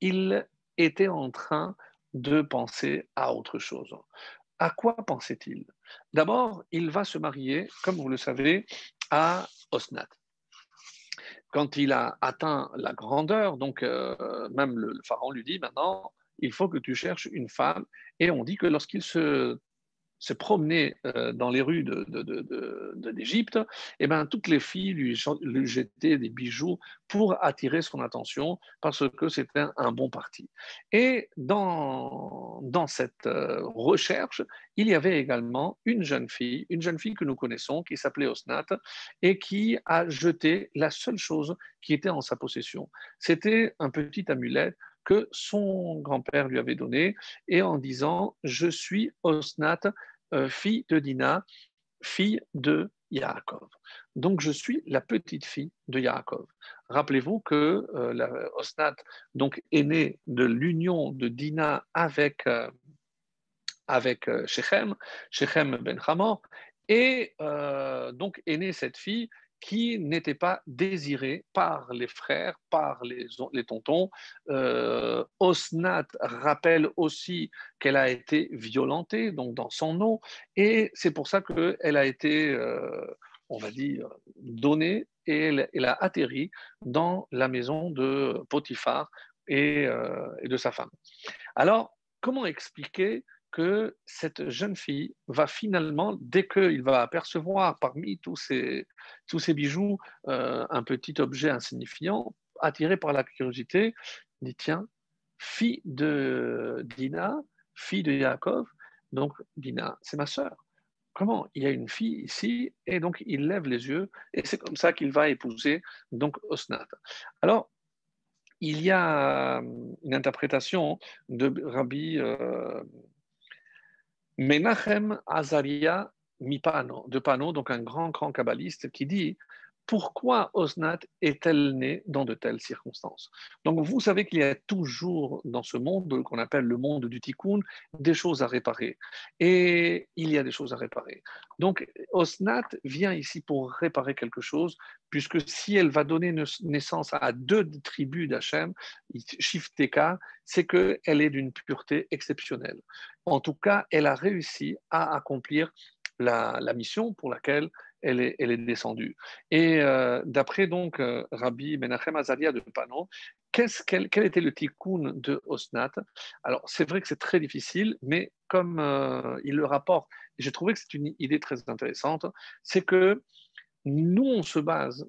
il était en train de penser à autre chose. À quoi pensait-il? D'abord, il va se marier, comme vous le savez, à Osnat quand il a atteint la grandeur, donc euh, même le, pharaon lui dit maintenant, il faut que tu cherches une femme. Et on dit que lorsqu'il se se promener euh, dans les rues d'Égypte, de, de, eh ben, toutes les filles lui, jetaient des bijoux pour attirer son attention parce que c'était un, bon parti. Et dans, cette euh, recherche, il y avait également une jeune fille, une jeune fille que nous connaissons, qui s'appelait Osnat, et qui a jeté la seule chose qui était en sa possession. C'était un petit amulet que son grand-père lui avait donné, et en disant Je suis Osnat, euh, fille de Dina, fille de Yaakov. Donc je suis la petite fille de Yaakov. Rappelez-vous que euh, Osnat donc, est née de l'union de Dina avec, euh, avec Shechem, Shechem ben Hamor, et donc est née cette fille qui n'était pas désirée par les frères, par les, les tontons. Euh, Osnat rappelle aussi qu'elle a été violentée, donc dans son nom, et c'est pour ça qu'elle a été, euh, on va dire, donnée et elle, a atterri dans la maison de Potiphar et, euh, et de sa femme. Alors, comment expliquer que cette jeune fille va finalement, dès qu'il va apercevoir parmi tous ces, tous ces bijoux euh, un petit objet insignifiant, attiré par la curiosité, dit tiens, fille de Dina, fille de Yaakov, donc Dina, c'est ma sœur. Comment Il y a une fille ici, et donc il lève les yeux, et c'est comme ça qu'il va épouser donc Osnat. Alors, il y a une interprétation de Rabbi euh, Menachem Azaria Mipano, de Pano, donc un grand, grand kabbaliste, qui dit pourquoi Osnat est-elle née dans de telles circonstances? Donc vous savez qu'il y a toujours dans ce monde qu'on appelle le monde du tikkun des choses à réparer. Et il y a des choses à réparer. Donc Osnat vient ici pour réparer quelque chose, puisque si elle va donner naissance à deux tribus d'Hachem, Shifteka, c'est qu'elle est d'une pureté exceptionnelle. En tout cas, elle a réussi à accomplir la, la mission pour laquelle elle est, descendue. Et euh, d'après donc euh, Rabbi Menachem Azaria de Pano, qu'est-ce quel, était le tikkun de Osnat? Alors c'est vrai que c'est très difficile, mais comme euh, il le rapporte, j'ai trouvé que c'est une idée très intéressante, c'est que nous on se base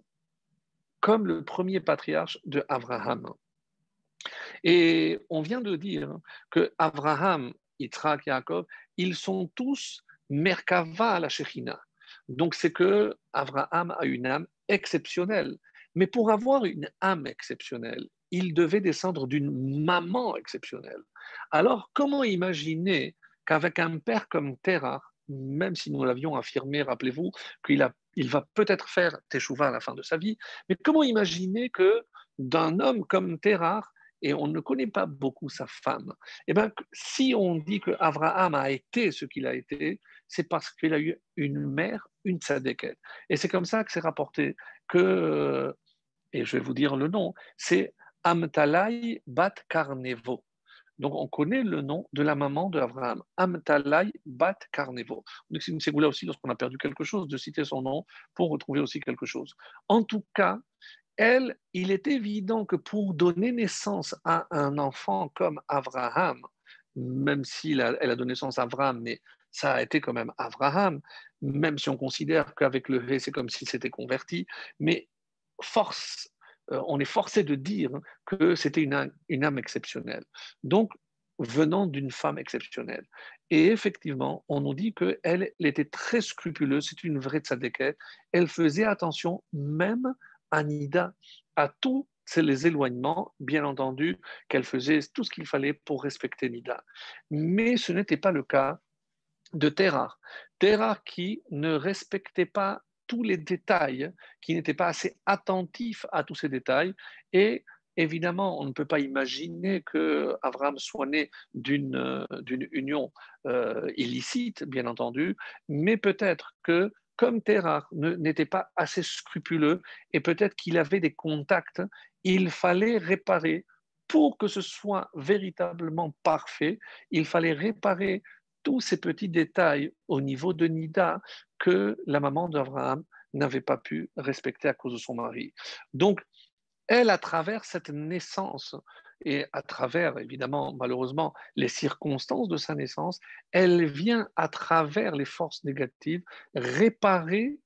comme le premier patriarche de Abraham. Et on vient de dire que Abraham, Yitzhak, Yaakov, ils sont tous Merkava à la Shechina. Donc c'est que Abraham a une âme exceptionnelle. Mais pour avoir une âme exceptionnelle, il devait descendre d'une maman exceptionnelle. Alors comment imaginer qu'avec un père comme Terah, même si nous l'avions affirmé, rappelez-vous, qu'il va peut-être faire Teshuvah à la fin de sa vie, mais comment imaginer que d'un homme comme Terah, et on ne connaît pas beaucoup sa femme. Eh bien, si on dit que Abraham a été ce qu'il a été, c'est parce qu'il a eu une mère, une tzadéket. Et c'est comme ça que c'est rapporté que, et je vais vous dire le nom, c'est Amtalai Bat Karnevo. Donc on connaît le nom de la maman d'Abraham, Amtalai Bat Karnevo. C'est une ségoula aussi lorsqu'on a perdu quelque chose, de citer son nom pour retrouver aussi quelque chose. En tout cas, elle, il est évident que pour donner naissance à un enfant comme Abraham, même s'il a, elle a donné naissance à Abraham, mais ça a été quand même Abraham, même si on considère qu'avec le V, c'est comme s'il s'était converti, mais force, euh, on est forcé de dire que c'était une, une, âme exceptionnelle. Donc, venant d'une femme exceptionnelle. Et effectivement, on nous dit qu'elle elle était très scrupuleuse, c'est une vraie tzadékette. Elle faisait attention même à Nida, à tous les éloignements, bien entendu, qu'elle faisait tout ce qu'il fallait pour respecter Nida. Mais ce n'était pas le cas de Terrar. Terrar qui ne respectait pas tous les détails, qui n'était pas assez attentif à tous ces détails et Évidemment, on ne peut pas imaginer que Abraham soit né d'une euh, union euh, illicite, bien entendu, mais peut-être que comme Terah n'était pas assez scrupuleux et peut-être qu'il avait des contacts, il fallait réparer pour que ce soit véritablement parfait, il fallait réparer tous ces petits détails au niveau de Nida que la maman d'Abraham n'avait pas pu respecter à cause de son mari. Donc, elle, à travers cette naissance et à travers, évidemment, malheureusement, les circonstances de sa naissance, elle vient, à travers les forces négatives, réparer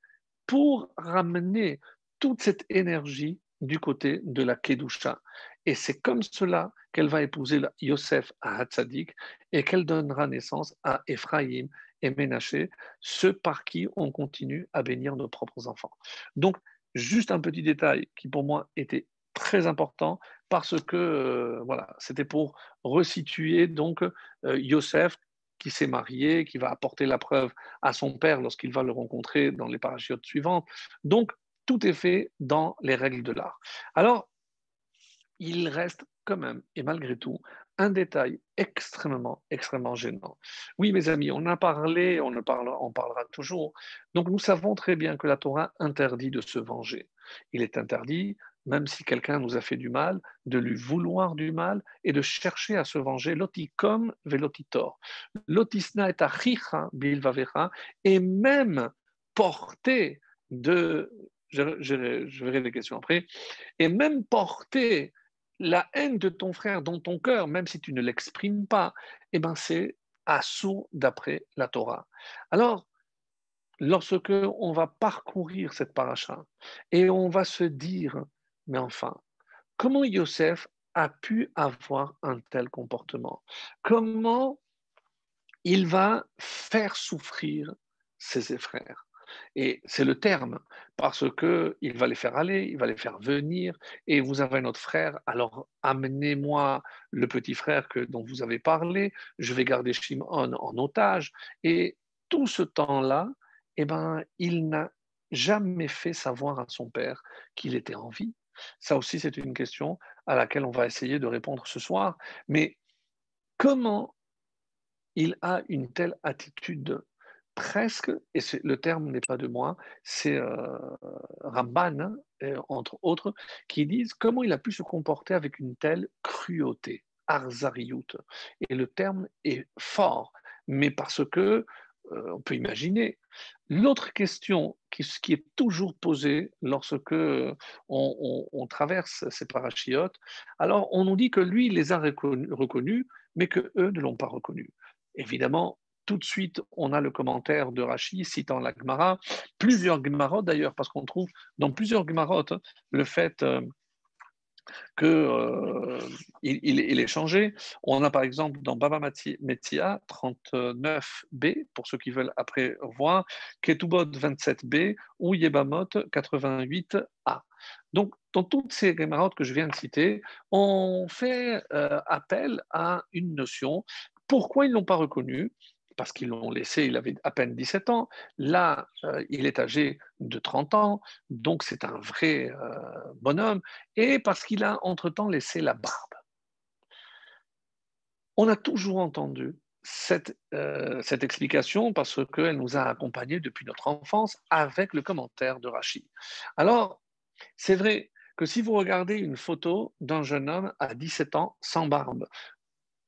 pour ramener toute cette énergie du côté de la Kedusha. Et c'est comme cela qu'elle va épouser Yosef à Hatzadik et qu'elle donnera naissance à Ephraïm et Ménaché, ceux par qui on continue à bénir nos propres enfants. Donc, juste un petit détail qui pour moi était très important parce que euh, voilà, c'était pour resituer donc euh, Yosef qui s'est marié, qui va apporter la preuve à son père lorsqu'il va le rencontrer dans les parachutes suivantes. Donc tout est fait dans les règles de l'art. Alors, il reste quand même, et malgré tout, un détail extrêmement, extrêmement gênant. Oui, mes amis, on a parlé, on, ne on parlera toujours. Donc, nous savons très bien que la Torah interdit de se venger. Il est interdit même si quelqu'un nous a fait du mal, de lui vouloir du mal et de chercher à se venger. Lotikom velotitor. Lotisna et achicha bilvavecha. Et même porter de. Je, verrai les questions après. Et même porter la haine de ton frère dans ton cœur, même si tu ne l'exprimes pas, eh ben c'est assaut d'après la Torah. Alors, lorsque on va parcourir cette paracha et on va se dire mais enfin, comment Yosef a pu avoir un tel comportement? Comment il va faire souffrir ses frères et c'est le terme, parce qu'il va les faire aller, il va les faire venir, et vous avez notre frère, alors amenez-moi le petit frère que, dont vous avez parlé, je vais garder Shimon en otage. Et tout ce temps-là, eh ben, il n'a jamais fait savoir à son père qu'il était en vie. Ça aussi, c'est une question à laquelle on va essayer de répondre ce soir. Mais comment il a une telle attitude? Presque, et le terme n'est pas de moi, c'est euh, Ramban, hein, entre autres, qui disent comment il a pu se comporter avec une telle cruauté, arzariout. Et le terme est fort, mais parce que euh, on peut imaginer. L'autre question qui, est toujours posée lorsque on, traverse ces parachiotes, alors on nous dit que lui, les a reconnus, mais que eux ne l'ont pas reconnu. Évidemment, tout de suite, on a le commentaire de Rachi citant la Gemara, plusieurs Gemarot d'ailleurs, parce qu'on trouve dans plusieurs Gemarot le fait euh, qu'il euh, il, est changé. On a par exemple dans Baba Metia 39b, pour ceux qui veulent après voir, Ketubot 27b ou Yebamot 88a. Donc, dans toutes ces gémarotes que je viens de citer, on fait euh, appel à une notion. Pourquoi ils ne l'ont pas reconnu parce qu'ils l'ont laissé, il avait à peine 17 ans. Là, euh, il est âgé de 30 ans, donc c'est un vrai euh, bonhomme, et parce qu'il a entre-temps laissé la barbe. On a toujours entendu cette, euh, cette explication parce qu'elle nous a accompagnés depuis notre enfance avec le commentaire de Rachid. Alors, c'est vrai que si vous regardez une photo d'un jeune homme à 17 ans sans barbe,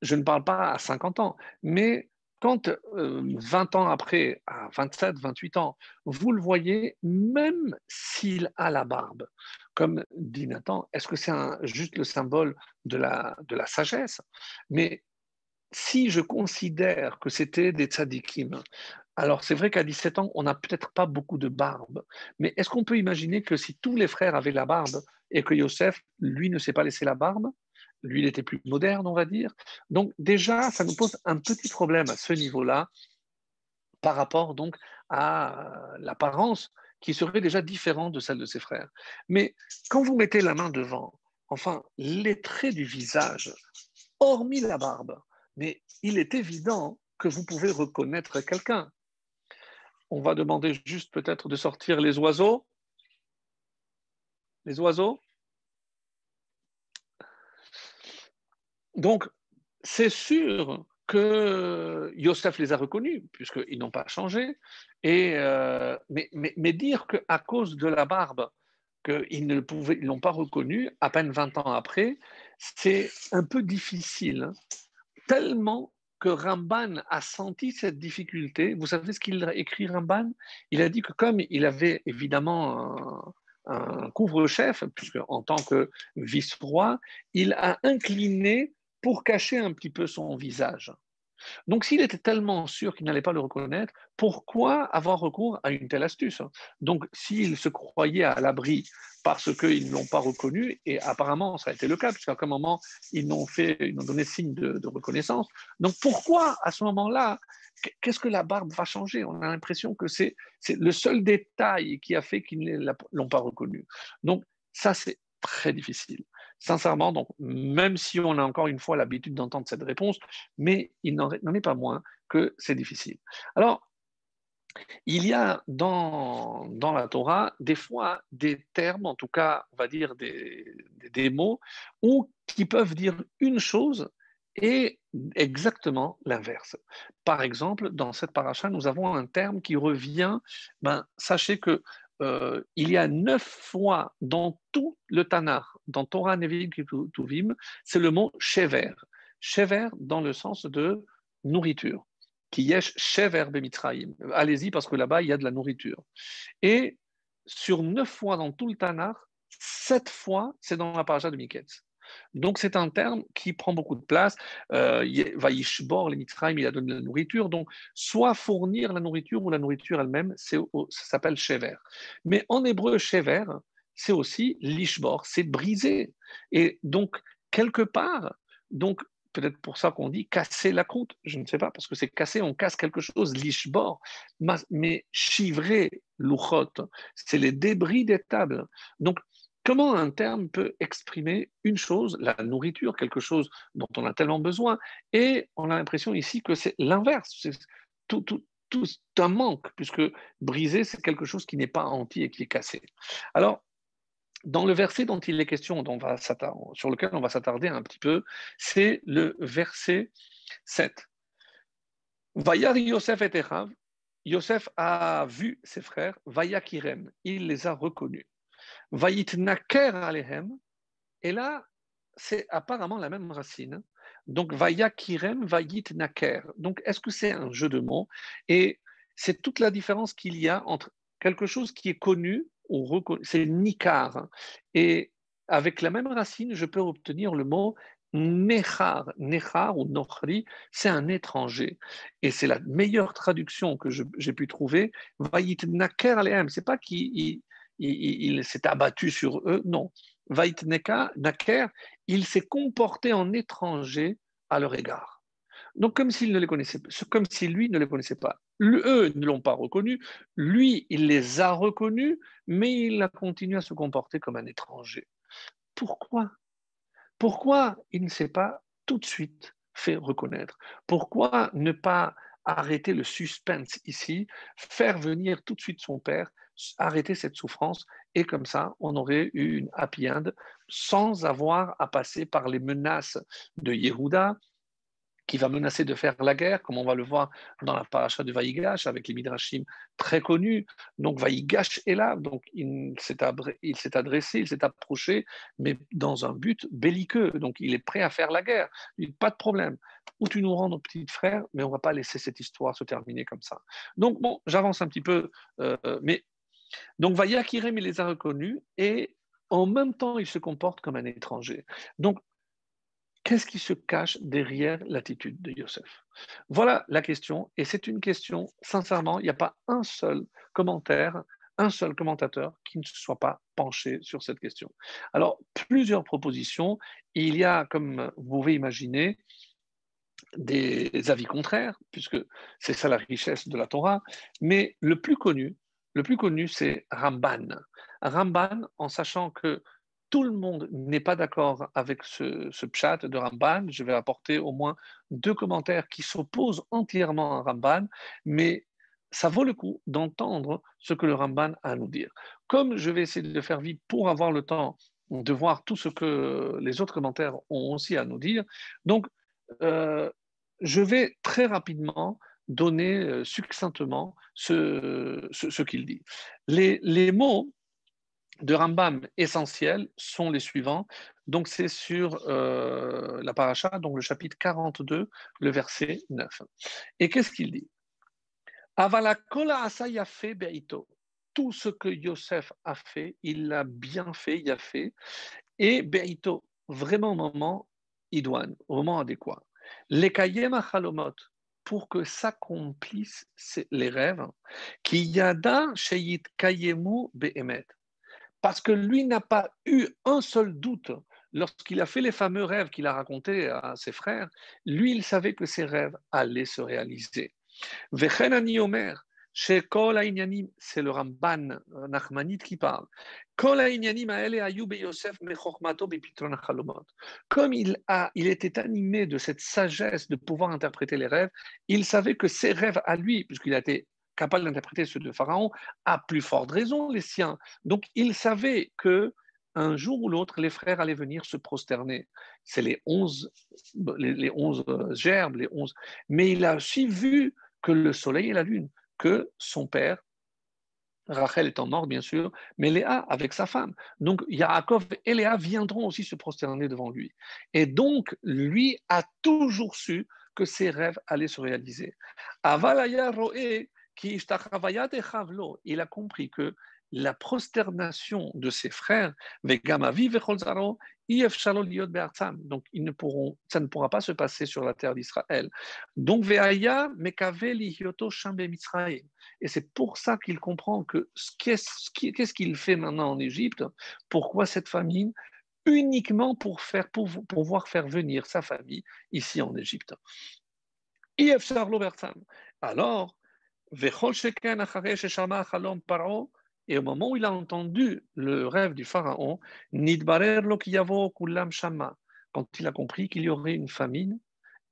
je ne parle pas à 50 ans, mais quand 20 euh, ans après, à 27, 28 ans, vous le voyez, même s'il a la barbe, comme dit Nathan, est-ce que c'est juste le symbole de la, de la sagesse? Mais si je considère que c'était des tzadikim, alors c'est vrai qu'à 17 ans, on n'a peut-être pas beaucoup de barbe, mais est-ce qu'on peut imaginer que si tous les frères avaient la barbe et que Yosef, lui, ne s'est pas laissé la barbe, lui, il était plus moderne, on va dire. Donc déjà, ça nous pose un petit problème à ce niveau-là par rapport donc à l'apparence qui serait déjà différente de celle de ses frères. Mais quand vous mettez la main devant, enfin, les traits du visage, hormis la barbe, mais il est évident que vous pouvez reconnaître quelqu'un. On va demander juste peut-être de sortir les oiseaux. Les oiseaux Donc, c'est sûr que Yosef les a reconnus, puisqu'ils n'ont pas changé. Et, euh, mais, dire qu'à cause de la barbe, qu'ils ne l'ont pas reconnu, à peine 20 ans après, c'est un peu difficile. Hein. Tellement que Ramban a senti cette difficulté. Vous savez ce qu'il a écrit, Ramban? Il a dit que comme il avait évidemment un, un couvre-chef, puisque en tant que vice-roi, il a incliné pour cacher un petit peu son visage. Donc s'il était tellement sûr qu'il n'allait pas le reconnaître, pourquoi avoir recours à une telle astuce Donc s'il se croyait à l'abri parce qu'ils ne l'ont pas reconnu, et apparemment ça a été le cas, puisqu'à un moment ils n'ont fait, ils donné signe de, reconnaissance. Donc pourquoi à ce moment-là, qu'est-ce que la barbe va changer? On a l'impression que c'est le seul détail qui a fait qu'ils ne l'ont pas reconnu. Donc ça c'est très difficile. Sincèrement, donc, même si on a encore une fois l'habitude d'entendre cette réponse, mais il n'en est pas moins que c'est difficile. Alors, il y a dans, la Torah des fois des termes, en tout cas, on va dire des, des, mots, ou qui peuvent dire une chose et exactement l'inverse. Par exemple, dans cette paracha, nous avons un terme qui revient. Ben, sachez que euh, il y a neuf fois dans tout le Tanakh, dans Torah Nevi'im Tuvim, c'est le mot shever. Shever dans le sens de nourriture. Qui yesh shever bemitraim. Allez-y parce que là-bas il y a de la nourriture. Et sur neuf fois dans tout le Tanakh, sept fois c'est dans la paracha de Miketz. Donc c'est un terme qui prend beaucoup de place. Euh, Vaishbor, les Mitzrayim, il a donné la nourriture. Donc soit fournir la nourriture ou la nourriture elle-même, ça s'appelle shever. Mais en hébreu, shever, c'est aussi lishbor, c'est briser. Et donc quelque part, donc peut-être pour ça qu'on dit casser la croûte, je ne sais pas, parce que c'est casser, on casse quelque chose, lishbor, mais chivrer, luchot, c'est les débris des tables. Donc Comment un terme peut exprimer une chose, la nourriture, quelque chose dont on a tellement besoin, et on a l'impression ici que c'est l'inverse, c'est tout, un manque, puisque briser, c'est quelque chose qui n'est pas entier et qui est cassé. Alors, dans le verset dont il est question, sur lequel on va s'attarder un petit peu, c'est le verset 7. Vayar Yosef et Echav, Yosef a vu ses frères, Vayakirem, il les a reconnus. Vayitnaker alehem. Et là, c'est apparemment la même racine. Donc, vaya kirem, naker. Donc, est-ce que c'est un jeu de mots? Et c'est toute la différence qu'il y a entre quelque chose qui est connu, ou c'est nikar. Et avec la même racine, je peux obtenir le mot nechar. Nechar ou nochri, c'est un étranger. Et c'est la meilleure traduction que j'ai pu trouver. naker alehem. C'est pas qu'il il, s'est abattu sur eux. Non. Naker, il s'est comporté en étranger à leur égard. Donc, comme s'il ne les connaissait pas, comme si lui ne les connaissait pas. Eux ne l'ont pas reconnu. Lui, il les a reconnus, mais il a continué à se comporter comme un étranger. Pourquoi? Pourquoi il ne s'est pas tout de suite fait reconnaître? Pourquoi ne pas arrêter le suspense ici, faire venir tout de suite son père arrêter cette souffrance et comme ça, on aurait eu une happy end sans avoir à passer par les menaces de Yehuda qui va menacer de faire la guerre, comme on va le voir dans la paracha de Vaïgash avec les Midrashim très connus. Donc Vaïgash est là, donc il s'est adressé, il s'est approché, mais dans un but belliqueux. Donc il est prêt à faire la guerre. Pas de problème. Ou tu nous rends nos petits frères, mais on va pas laisser cette histoire se terminer comme ça. Donc bon, j'avance un petit peu, euh, mais donc, Vayakirem, il les a reconnus et en même temps, il se comporte comme un étranger. Donc, qu'est-ce qui se cache derrière l'attitude de Yosef? Voilà la question. Et c'est une question, sincèrement, il n'y a pas un seul commentaire un seul commentateur qui ne se soit pas penché sur cette question. Alors, plusieurs propositions. Il y a, comme vous pouvez imaginer, des avis contraires, puisque c'est ça la richesse de la Torah, mais le plus connu, le plus connu, c'est Ramban. Ramban, en sachant que tout le monde n'est pas d'accord avec ce, ce pshat de Ramban, je vais apporter au moins deux commentaires qui s'opposent entièrement à Ramban, mais ça vaut le coup d'entendre ce que le Ramban a à nous dire. Comme je vais essayer de faire vite pour avoir le temps de voir tout ce que les autres commentaires ont aussi à nous dire, donc euh, je vais très rapidement donner euh, succinctement ce, ce, qu'il dit. Les, les, mots de Rambam essentiels sont les suivants. Donc c'est sur euh, la paracha, donc le chapitre 42, le verset 9. Et qu'est-ce qu'il dit? Beito. Tout ce que Yosef a fait, il l'a bien fait, il a fait. Et beito, vraiment au moment idoine, au moment adéquat. Les kayem pour que s'accomplissent les rêves, qui yada sheyit kayemu be'emet. Parce que lui n'a pas eu un seul doute lorsqu'il a fait les fameux rêves qu'il a racontés à ses frères. Lui, il savait que ses rêves allaient se réaliser. Omer, chez Kol c'est le Ramban euh, Nachmanit qui parle. Kol Yosef Comme il, a, il était animé de cette sagesse de pouvoir interpréter les rêves, il savait que ses rêves à lui, puisqu'il a été capable d'interpréter ceux de Pharaon, à plus forte raison les siens. Donc il savait que un jour ou l'autre, les frères allaient venir se prosterner. C'est les onze, les onze euh, gerbes, les onze. Mais il a aussi vu que le soleil et la lune, que son père, Rachel étant mort bien sûr, mais Léa avec sa femme. Donc Yaakov et Léa viendront aussi se prosterner devant lui. Et donc lui a toujours su que ses rêves allaient se réaliser. Il a compris que la prosternation de ses frères, donc ils ne pourront, ça ne pourra pas se passer sur la terre d'Israël. Donc et c'est pour ça qu'il comprend que qu'est-ce qu'il fait maintenant en Égypte, pourquoi cette famine? Uniquement pour faire pour pouvoir faire venir sa famille ici en Égypte. Alors, et au moment où il a entendu le rêve du pharaon, quand il a compris qu'il y aurait une famine,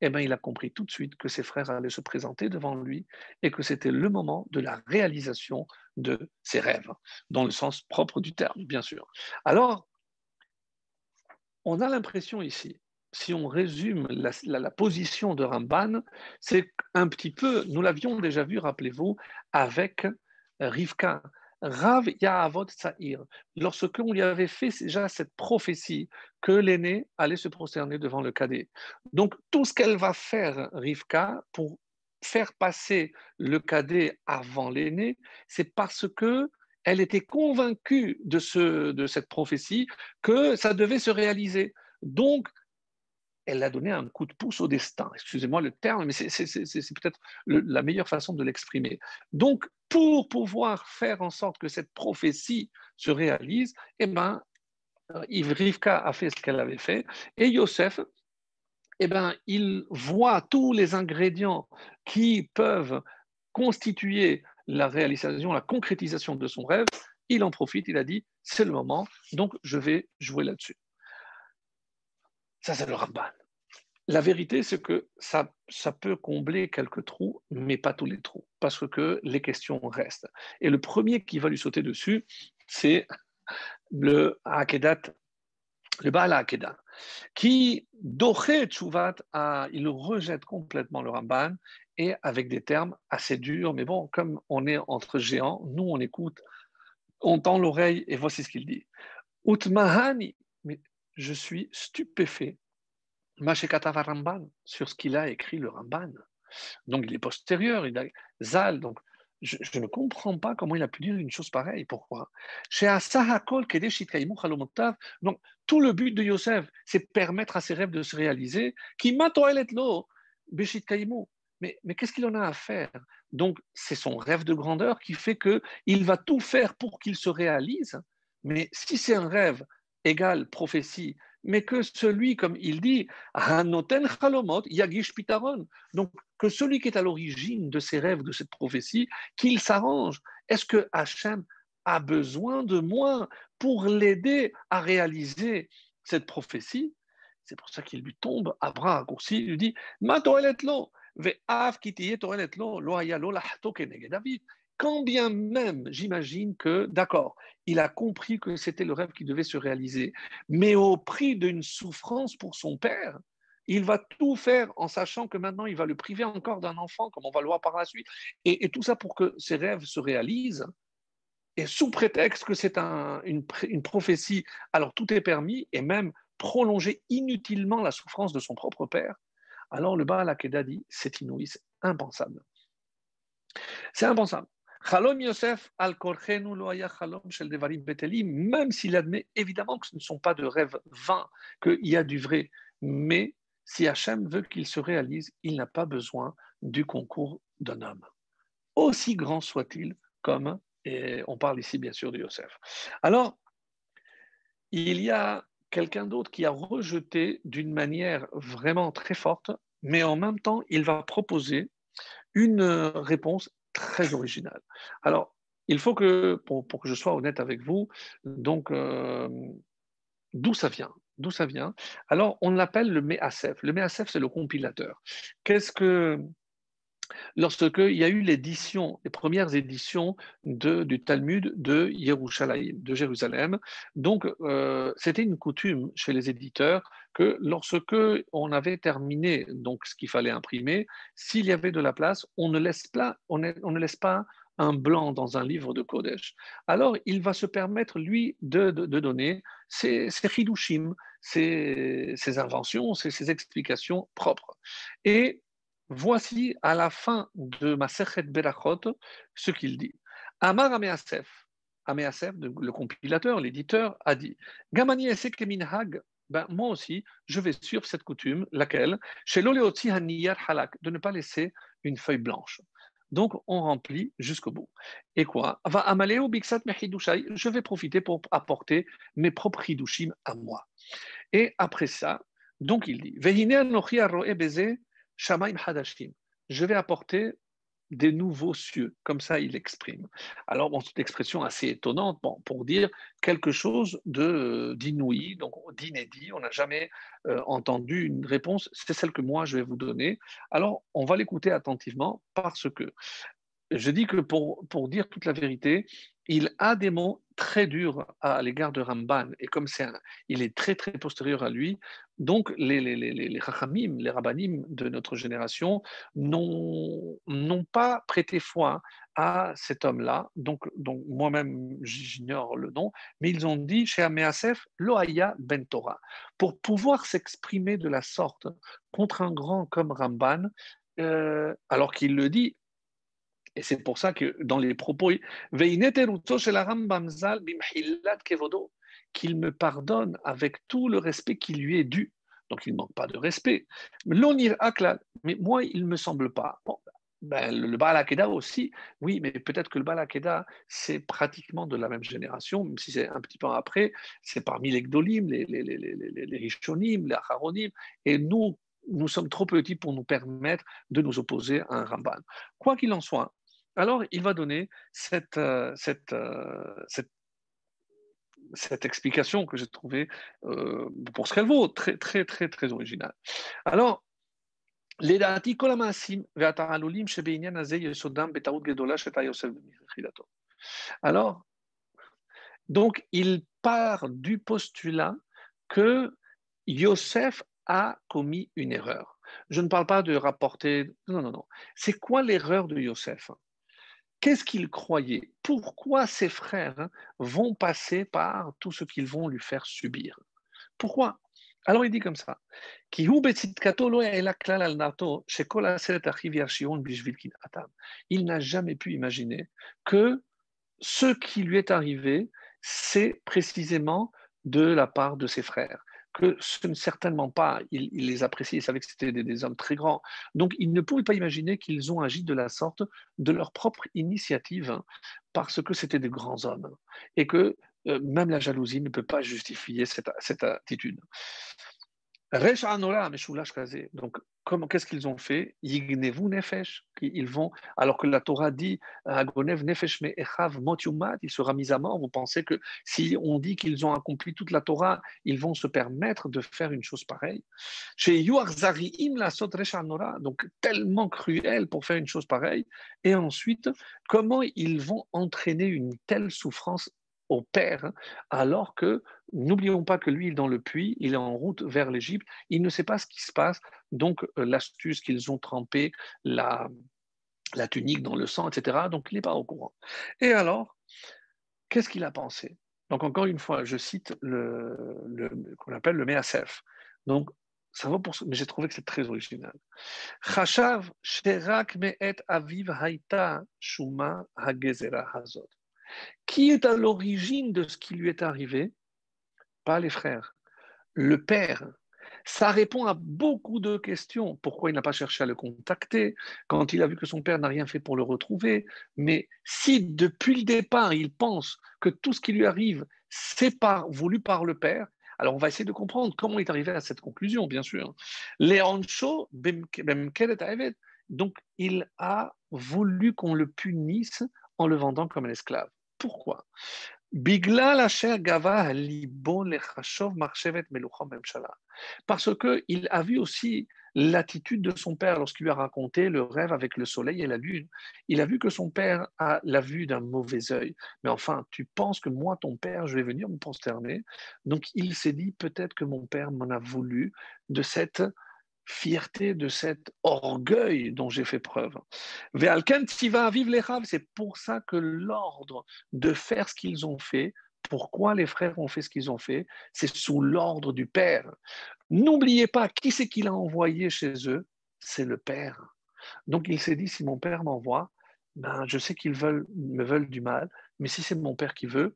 eh bien, il a compris tout de suite que ses frères allaient se présenter devant lui et que c'était le moment de la réalisation de ses rêves, dans le sens propre du terme, bien sûr. Alors, on a l'impression ici, si on résume la, la position de Ramban, c'est un petit peu, nous l'avions déjà vu, rappelez-vous, avec Rivka. Rav Yahavot Sa'ir, lorsque on lui avait fait déjà cette prophétie que l'aîné allait se prosterner devant le cadet. Donc tout ce qu'elle va faire, Rivka, pour faire passer le cadet avant l'aîné, c'est parce que elle était convaincue de, ce, de cette prophétie que ça devait se réaliser. Donc, elle a donné un coup de pouce au destin. Excusez-moi le terme, mais c'est peut-être la meilleure façon de l'exprimer. Donc, pour pouvoir faire en sorte que cette prophétie se réalise, eh ben, euh, Rivka a fait ce qu'elle avait fait, et Yosef, eh ben, il voit tous les ingrédients qui peuvent constituer la réalisation, la concrétisation de son rêve. Il en profite, il a dit, c'est le moment, donc je vais jouer là-dessus. Ça, c'est le Ramban. La vérité, c'est que ça, ça peut combler quelques trous, mais pas tous les trous, parce que les questions restent. Et le premier qui va lui sauter dessus, c'est le Akedat, le Baal Akedat, qui, Doché Tchouvat, il rejette complètement le Ramban, et avec des termes assez durs, mais bon, comme on est entre géants, nous on écoute, on tend l'oreille, et voici ce qu'il dit. Utmahani, je suis stupéfait. Mashekatava sur ce qu'il a écrit le Ramban. Donc il est postérieur, il a Zal, donc je, ne comprends pas comment il a pu dire une chose pareille. Pourquoi? Donc tout le but de Yosef, c'est permettre à ses rêves de se réaliser. Mais, mais qu'est-ce qu'il en a à faire? Donc, c'est son rêve de grandeur qui fait qu'il va tout faire pour qu'il se réalise. Mais si c'est un rêve égal prophétie, mais que celui, comme il dit, Hanoten Yagish Pitaron, donc que celui qui est à l'origine de ces rêves, de cette prophétie, qu'il s'arrange. Est-ce que Hachem a besoin de moi pour l'aider à réaliser cette prophétie? C'est pour ça qu'il lui tombe à bras il lui dit Ma David quand bien même, j'imagine que, d'accord, il a compris que c'était le rêve qui devait se réaliser, mais au prix d'une souffrance pour son père, il va tout faire en sachant que maintenant il va le priver encore d'un enfant, comme on va le voir par la suite, et, tout ça pour que ses rêves se réalisent. Et sous prétexte que c'est une, prophétie, alors tout est permis, et même prolonger inutilement la souffrance de son propre père. Alors le Baal Akeda dit, c'est inouï, c'est impensable. C'est impensable. Chalom Yosef al shel devarim même s'il admet évidemment que ce ne sont pas de rêves vains, qu'il y a du vrai, mais si Hachem veut qu'il se réalise, il n'a pas besoin du concours d'un homme, aussi grand soit-il, comme, on parle ici bien sûr de Yosef. Alors, il y a quelqu'un d'autre qui a rejeté d'une manière vraiment très forte, mais en même temps, il va proposer une réponse très original. Alors, il faut que, pour, que je sois honnête avec vous, donc, euh, d'où ça vient? D'où ça vient? Alors, on l'appelle le MEASEF. Le MEASEF, c'est le compilateur. Qu'est-ce que lorsqu'il y a eu l'édition, les premières éditions du Talmud de de Jérusalem. Donc, euh, c'était une coutume chez les éditeurs que lorsque on avait terminé donc ce qu'il fallait imprimer, s'il y avait de la place, on ne laisse pas, un blanc dans un livre de Kodesh. Alors, il va se permettre, lui, de, donner ses, ses hidushim, ses, ses inventions, ses, ses, explications propres. Et Voici à la fin de ma Sechet Berachot ce qu'il dit. Amar Ameasef, Ameasef, le compilateur, l'éditeur, a dit Gamani Minhag, ben, moi aussi, je vais suivre cette coutume, laquelle Chez Haniyar Halak, de ne pas laisser une feuille blanche. Donc, on remplit jusqu'au bout. Et quoi? Va amaleo biksat Je vais profiter pour apporter mes propres hidushim à moi. Et après ça, donc il dit Vehine Shamaim Hadashim. Je vais apporter des nouveaux cieux, comme ça il exprime. Alors, bon, c'est une expression assez étonnante pour dire quelque chose de, d'inouï, donc d'inédit. On n'a jamais euh, entendu une réponse, c'est celle que moi je vais vous donner. Alors, on va l'écouter attentivement parce que je dis que pour, pour dire toute la vérité, il a des mots très durs à l'égard de Ramban, et comme c'est il est très très postérieur à lui, donc les, les, les, Rachamim, les Rabbanim de notre génération n'ont pas prêté foi à cet homme-là, donc, donc moi-même j'ignore le nom, mais ils ont dit chez Améasef, Loaya Ben Torah. Pour pouvoir s'exprimer de la sorte contre un grand comme Ramban, euh, alors qu'il le dit et c'est pour ça que dans les propos, qu'il me pardonne avec tout le respect qui lui est dû. Donc il ne manque pas de respect. Mais moi, il ne me semble pas. ben, le, le aussi, oui, mais peut-être que le Balakeda, c'est pratiquement de la même génération, même si c'est un petit peu après, c'est parmi les Gdolim, les, les, les, les, les Rishonim, les Acharonim, et nous, nous sommes trop petits pour nous permettre de nous opposer à un Ramban. Quoi qu'il en soit, alors, il va donner cette, euh, euh, explication que j'ai trouvée, euh, pour ce qu'elle vaut, très, très, très, très originale. Alors, alors, donc, il part du postulat que Yosef a commis une erreur. Je ne parle pas de rapporter. Non, non, non. C'est quoi l'erreur de Yosef? Qu'est-ce qu'il croyait Pourquoi ses frères vont passer par tout ce qu'ils vont lui faire subir? Pourquoi? Alors il dit comme ça. Il n'a jamais pu imaginer que ce qui lui est arrivé, c'est précisément de la part de ses frères. Que ce n'est certainement pas, il, les appréciait, il savait que c'était des, hommes très grands. Donc, il ne pouvait pas imaginer qu'ils ont agi de la sorte de leur propre initiative, parce que c'était des grands hommes, et que euh, même la jalousie ne peut pas justifier cette attitude. Donc, qu'est-ce qu'ils ont fait? Nefesh. Ils vont, alors que la Torah dit nefesh me il sera mis à mort. Vous pensez que si on dit qu'ils ont accompli toute la Torah, ils vont se permettre de faire une chose pareille? Chez la donc tellement cruel pour faire une chose pareille. Et ensuite, comment ils vont entraîner une telle souffrance au père, alors que n'oublions pas que lui, est dans le puits, il est en route vers l'Égypte, il ne sait pas ce qui se passe, donc euh, l'astuce qu'ils ont trempé la, la tunique dans le sang, etc., donc il n'est pas au courant. Et alors, qu'est-ce qu'il a pensé? Donc encore une fois, je cite le, le qu'on appelle le Measef. Donc ça va pour mais j'ai trouvé que c'est très original. Aviv shuma. Qui est à l'origine de ce qui lui est arrivé? Pas les frères, le père. Ça répond à beaucoup de questions. Pourquoi il n'a pas cherché à le contacter? Quand il a vu que son père n'a rien fait pour le retrouver Mais si depuis le départ il pense que tout ce qui lui arrive, c'est voulu par le père, alors on va essayer de comprendre comment il est arrivé à cette conclusion, bien sûr. Léoncho, donc il a voulu qu'on le punisse en le vendant comme un esclave. Pourquoi? Parce qu'il a vu aussi l'attitude de son père lorsqu'il lui a raconté le rêve avec le soleil et la lune. Il a vu que son père a la vue d'un mauvais œil. Mais enfin, tu penses que moi, ton père, je vais venir me prosterner? Donc il s'est dit peut-être que mon père m'en a voulu de cette fierté de cet orgueil dont j'ai fait preuve. C'est pour ça que l'ordre de faire ce qu'ils ont fait, pourquoi les frères ont fait ce qu'ils ont fait, c'est sous l'ordre du Père. N'oubliez pas, qui c'est qu'il a envoyé chez eux C'est le Père. Donc il s'est dit, si mon Père m'envoie, ben, je sais qu'ils veulent, me veulent du mal, mais si c'est mon Père qui veut,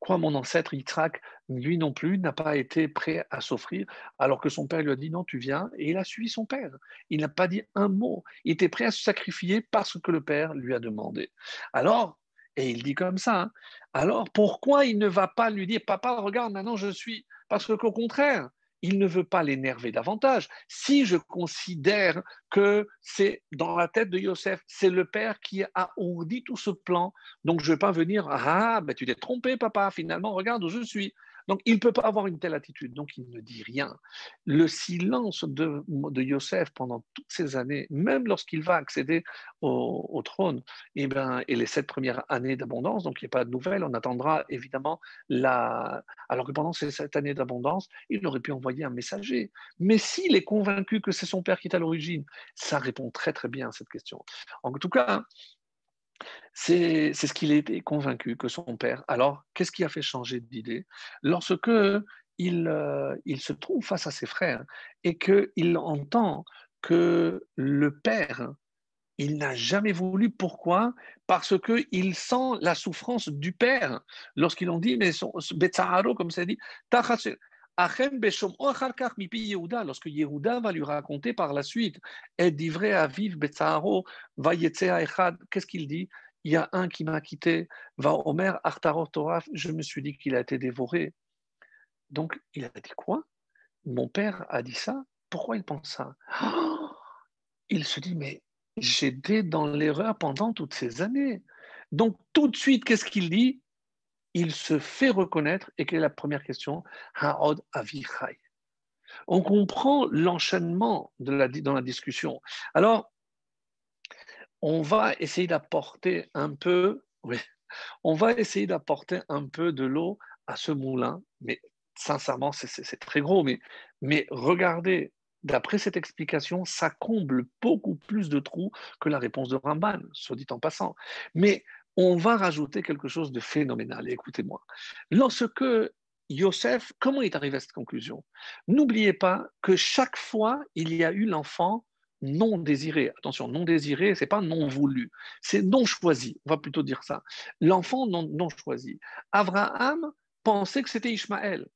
Quoi, mon ancêtre Yitzhak, lui non plus, n'a pas été prêt à s'offrir, alors que son père lui a dit non, tu viens, et il a suivi son père. Il n'a pas dit un mot. Il était prêt à se sacrifier parce que le père lui a demandé. Alors, et il dit comme ça, hein, alors pourquoi il ne va pas lui dire, papa, regarde, maintenant je suis. Parce qu'au contraire, il ne veut pas l'énerver davantage. Si je considère que c'est dans la tête de Yosef, c'est le père qui a ourdi tout ce plan, donc je ne vais pas venir, ah, ben tu t'es trompé, papa, finalement, regarde où je suis. Donc, il ne peut pas avoir une telle attitude, donc il ne dit rien. Le silence de, de Yosef pendant toutes ces années, même lorsqu'il va accéder au, trône, et, eh ben, et les sept premières années d'abondance, donc il n'y a pas de nouvelles, on attendra évidemment la... Alors que pendant ces sept années d'abondance, il aurait pu envoyer un messager. Mais s'il est convaincu que c'est son père qui est à l'origine, ça répond très très bien à cette question. En tout cas, c'est ce qu'il était convaincu que son père. Alors, qu'est-ce qui a fait changer d'idée? Lorsque il, euh, il, se trouve face à ses frères et qu'il entend que le père, il n'a jamais voulu. Pourquoi? Parce qu'il sent la souffrance du père. Lorsqu'ils ont dit, mais son, comme ça dit, Lorsque Yehuda va lui raconter par la suite, qu'est-ce qu'il dit? Il y a un qui m'a quitté, va Omer je me suis dit qu'il a été dévoré. Donc il a dit quoi? Mon père a dit ça. Pourquoi il pense ça? Il se dit, mais j'étais dans l'erreur pendant toutes ces années. Donc tout de suite, qu'est-ce qu'il dit? Il se fait reconnaître, et quelle est la première question? Ha'od Avichai. On comprend l'enchaînement dans la discussion. Alors, on va essayer d'apporter un peu, oui, on va essayer d'apporter un peu de l'eau à ce moulin, mais sincèrement, c'est très gros, mais, mais regardez, d'après cette explication, ça comble beaucoup plus de trous que la réponse de Ramban, soit dit en passant. Mais on va rajouter quelque chose de phénoménal. Écoutez-moi. Lorsque Yosef, comment est arrivé à cette conclusion? N'oubliez pas que chaque fois, il y a eu l'enfant non désiré. Attention, non désiré, c'est pas non voulu, c'est non choisi. On va plutôt dire ça. L'enfant non, non choisi. Abraham pensait que c'était Ishmaël.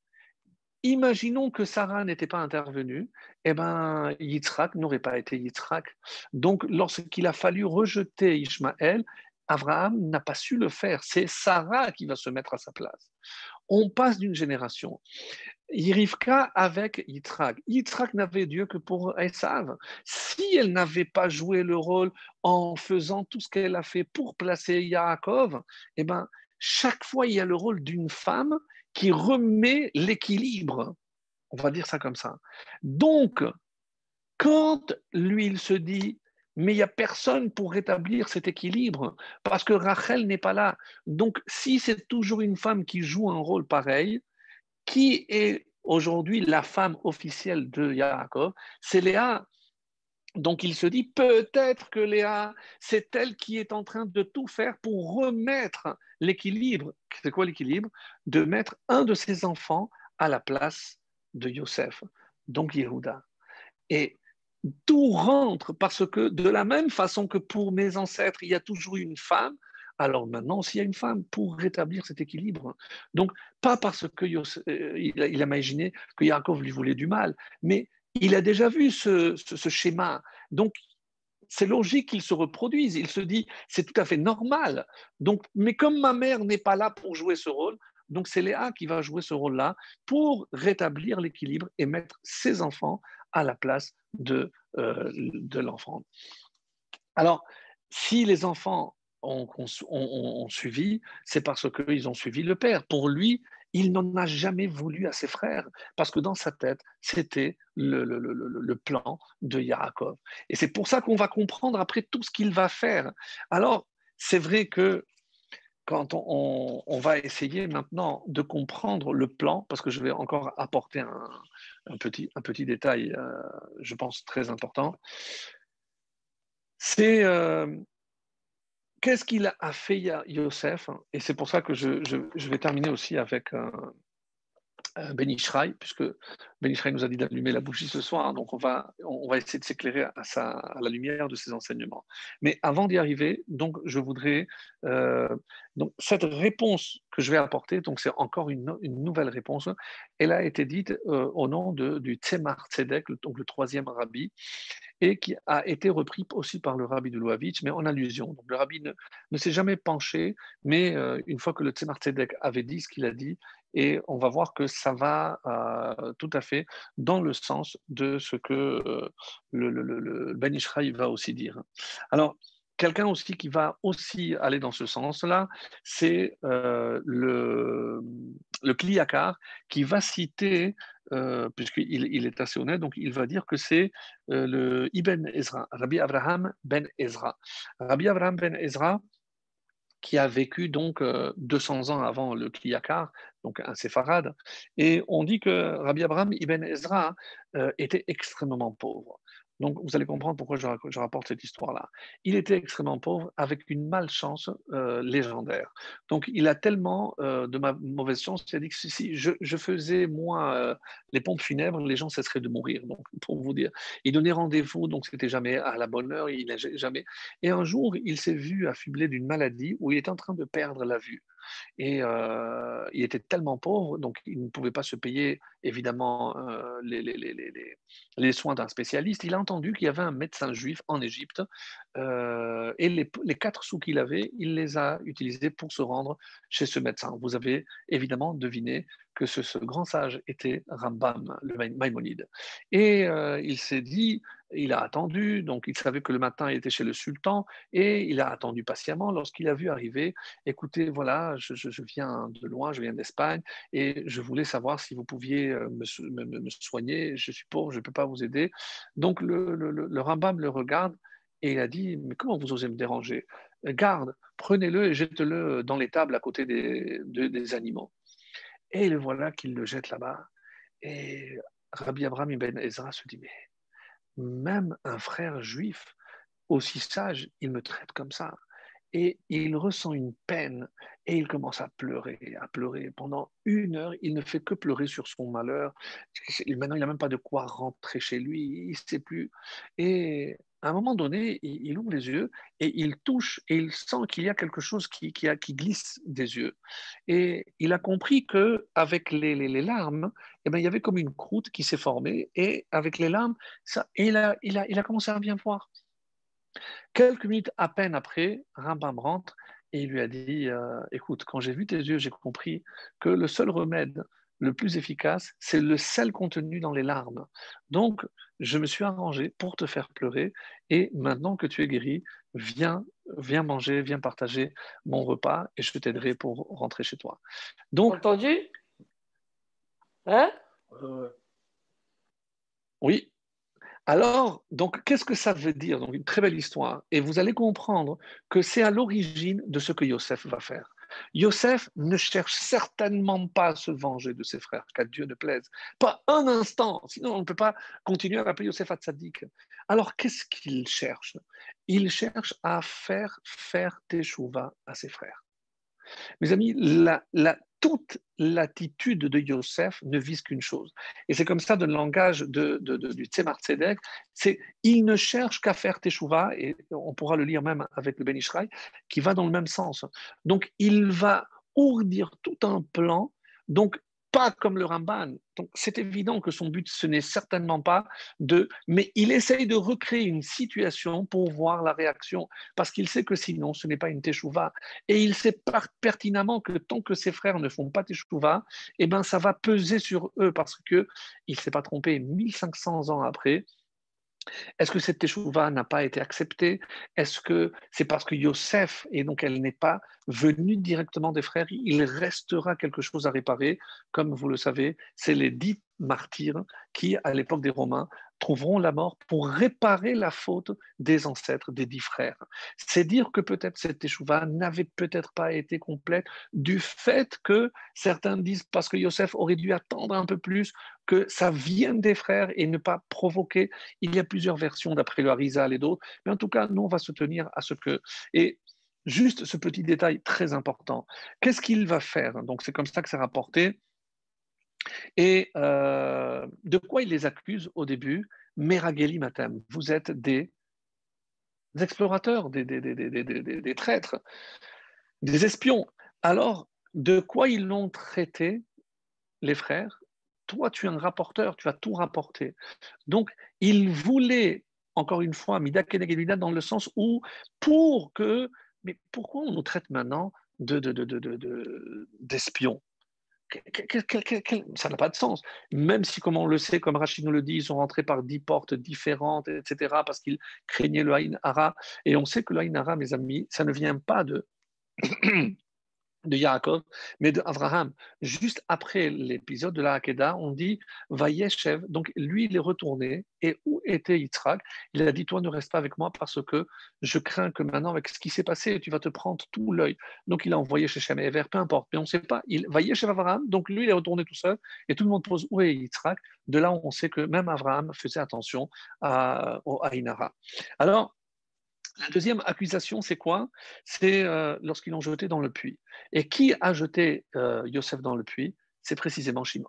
Imaginons que Sarah n'était pas intervenue, eh ben, Yitzhak n'aurait pas été Yitzhak. Donc, lorsqu'il a fallu rejeter Ishmaël, Abraham n'a pas su le faire. C'est Sarah qui va se mettre à sa place. On passe d'une génération. Yirivka avec Yitzhak. Yitzhak n'avait Dieu que pour Esav. Si elle n'avait pas joué le rôle en faisant tout ce qu'elle a fait pour placer Yaakov, eh ben, chaque fois, il y a le rôle d'une femme qui remet l'équilibre. On va dire ça comme ça. Donc, quand lui, il se dit, mais il n'y a personne pour rétablir cet équilibre, parce que Rachel n'est pas là. Donc, si c'est toujours une femme qui joue un rôle pareil, qui est aujourd'hui la femme officielle de Yaakov C'est Léa. Donc il se dit peut-être que Léa, c'est elle qui est en train de tout faire pour remettre l'équilibre. C'est quoi l'équilibre? De mettre un de ses enfants à la place de Yosef, donc Yehuda. Et tout rentre parce que de la même façon que pour mes ancêtres, il y a toujours eu une femme, alors maintenant, s'il y a une femme pour rétablir cet équilibre, donc pas parce qu'il euh, il a imaginé que Yaakov lui voulait du mal, mais il a déjà vu ce, schéma. Donc c'est logique qu'il se reproduise. Il se dit, c'est tout à fait normal. Donc, mais comme ma mère n'est pas là pour jouer ce rôle, donc c'est Léa qui va jouer ce rôle-là pour rétablir l'équilibre et mettre ses enfants à la place de, euh, de l'enfant. Alors, si les enfants ont, suivi, c'est parce qu'ils ont suivi le père. Pour lui, il n'en a jamais voulu à ses frères, parce que dans sa tête, c'était le, plan de Yaakov. Et c'est pour ça qu'on va comprendre après tout ce qu'il va faire. Alors, c'est vrai que quand on, va essayer maintenant de comprendre le plan, parce que je vais encore apporter un, petit, un petit détail, euh, je pense, très important, c'est euh, qu'est-ce qu'il a fait Yosef? Et c'est pour ça que je, vais terminer aussi avec un, Ben Ishraï, puisque Ben Ishraï nous a dit d'allumer la bougie ce soir, donc on va, on va essayer de s'éclairer à, la lumière de ses enseignements. Mais avant d'y arriver, donc je voudrais euh, donc cette réponse que je vais apporter, donc c'est encore une, nouvelle réponse. Elle a été dite euh, au nom de, du Tzemar Tzedek, donc le troisième rabbi, et qui a été repris aussi par le rabbi de Louavitch, mais en allusion. Donc le rabbi ne, s'est jamais penché, mais euh, une fois que le Tzemar Tzedek avait dit ce qu'il a dit, et on va voir que ça va euh, tout à fait dans le sens de ce que le, le, Ben Ishraï va aussi dire. Alors, Quelqu'un aussi qui va aussi aller dans ce sens-là, c'est euh, le, le Kliyakar qui va citer, euh, puisqu'il il est assez honnête, donc il va dire que c'est euh, le Ibn Ezra, Rabbi Abraham ben Ezra. Rabbi Abraham ben Ezra, qui a vécu donc 200 ans avant le Kliyakar, donc un séfarade, et on dit que Rabbi Abraham ibn Ezra était extrêmement pauvre. Donc, vous allez comprendre pourquoi je, rapporte cette histoire-là. Il était extrêmement pauvre avec une malchance euh, légendaire. Donc, il a tellement euh, de ma mauvaise chance, il a dit que si je, faisais, moi, euh, les pompes funèbres, les gens cesseraient de mourir. Donc, pour vous dire, il donnait rendez-vous, donc c'était jamais à la bonne heure, il n'a jamais. Et un jour, il s'est vu affublé d'une maladie où il était en train de perdre la vue. Et euh, il était tellement pauvre, donc il ne pouvait pas se payer évidemment euh, les, soins d'un spécialiste. Il a entendu qu'il y avait un médecin juif en Égypte euh, et les, quatre sous qu'il avait, il les a utilisés pour se rendre chez ce médecin. Vous avez évidemment deviné que ce, grand sage était Rambam, le Maïmonide. Et il s'est dit, il a attendu, donc il savait que le matin il était chez le sultan, et il a attendu patiemment lorsqu'il a vu arriver, écoutez, voilà, je, viens de loin, je viens d'Espagne, et je voulais savoir si vous pouviez euh, me, soigner, je suis pauvre, je ne peux pas vous aider. Donc le, le, Rambam le regarde, et il a dit, mais comment vous osez me déranger? Garde, prenez-le et jetez-le dans les tables à côté des, des animaux. Et le voilà qu'il le jette là-bas. Et Rabbi Abraham ibn Ezra se dit, mais même un frère juif aussi sage, il me traite comme ça. Et il ressent une peine et il commence à pleurer, à pleurer. Pendant une heure, il ne fait que pleurer sur son malheur. Maintenant, il n'a même pas de quoi rentrer chez lui, il ne sait plus. Et à un moment donné, il, ouvre les yeux et il touche et il sent qu'il y a quelque chose qui, qui, glisse des yeux. Et il a compris que avec les, les, larmes, eh ben, il y avait comme une croûte qui s'est formée et avec les larmes, ça, il, a, il, a, il a commencé à bien voir. Quelques minutes à peine après, Rambam rentre et il lui a dit euh, Écoute, quand j'ai vu tes yeux, j'ai compris que le seul remède le plus efficace, c'est le sel contenu dans les larmes. Donc, je me suis arrangé pour te faire pleurer et maintenant que tu es guéri, viens, viens manger, viens partager mon repas et je t'aiderai pour rentrer chez toi. Donc, entendu? Hein? Oui. Alors, donc, qu'est-ce que ça veut dire? Donc, une très belle histoire. Et vous allez comprendre que c'est à l'origine de ce que Yosef va faire. Yosef ne cherche certainement pas à se venger de ses frères, qu'à Dieu ne plaise. Pas un instant, sinon on ne peut pas continuer à appeler Yosef Hatzadik. Alors qu'est-ce qu'il cherche? Il cherche à faire faire Teshuvah à ses frères. Mes amis, la, toute l'attitude de Yosef ne vise qu'une chose. Et c'est comme ça dans le langage de, du Tzemar Tzedek, c'est il ne cherche qu'à faire Teshuvah, et on pourra le lire même avec le Ben Ishraï, qui va dans le même sens. Donc il va ourdir tout un plan. Donc pas comme le Ramban. Donc c'est évident que son but, ce n'est certainement pas de... Mais il essaye de recréer une situation pour voir la réaction, parce qu'il sait que sinon, ce n'est pas une teshuva. Et il sait pertinemment que tant que ses frères ne font pas teshuva, eh ben, ça va peser sur eux, parce qu'il ne s'est pas trompé 1500 ans après, est-ce que cette teshuva n'a pas été acceptée? Est-ce que c'est parce que Yosef, et donc elle n'est pas venue directement des frères, il restera quelque chose à réparer? Comme vous le savez, c'est les dix martyrs qui, à l'époque des Romains, trouveront la mort pour réparer la faute des ancêtres, des dix frères. C'est dire que peut-être cette échouva n'avait peut-être pas été complète du fait que certains disent parce que Yosef aurait dû attendre un peu plus que ça vienne des frères et ne pas provoquer. Il y a plusieurs versions d'après le Harizal et d'autres, mais en tout cas, nous, on va se tenir à ce que... Et juste ce petit détail très important, qu'est-ce qu'il va faire? Donc c'est comme ça que c'est rapporté et euh, de quoi il les accuse au début? Merageli Matem, vous êtes des explorateurs, des, traîtres, des espions. Alors, de quoi ils l'ont traité, les frères? Toi, tu es un rapporteur, tu as tout rapporté. Donc, ils voulaient, encore une fois, Mida Kenegedida, dans le sens où, pour que. Mais pourquoi on nous traite maintenant d'espions de, ça n'a pas de sens. Même si, comme on le sait, comme Rachid nous le dit, ils sont rentrés par dix portes différentes, etc., parce qu'ils craignaient le Haïn. Et on sait que le Haïn mes amis, ça ne vient pas de de Yaakov, mais de. Juste après l'épisode de la Hakeda, on dit Vayeshev, donc lui il est retourné, et où était Yitzhak? Il a dit Toi ne reste pas avec moi parce que je crains que maintenant, avec ce qui s'est passé, tu vas te prendre tout l'œil. Donc il a envoyé chez Shem et peu importe, mais on ne sait pas. Il Vayeshev Abraham, donc lui il est retourné tout seul, et tout le monde pose Où est Yitzhak? De là, on sait que même Abraham faisait attention à, au Aïnara. Alors, la deuxième accusation, c'est quoi? C'est euh, lorsqu'ils l'ont jeté dans le puits. Et qui a jeté euh, Yosef dans le puits? C'est précisément Shimon.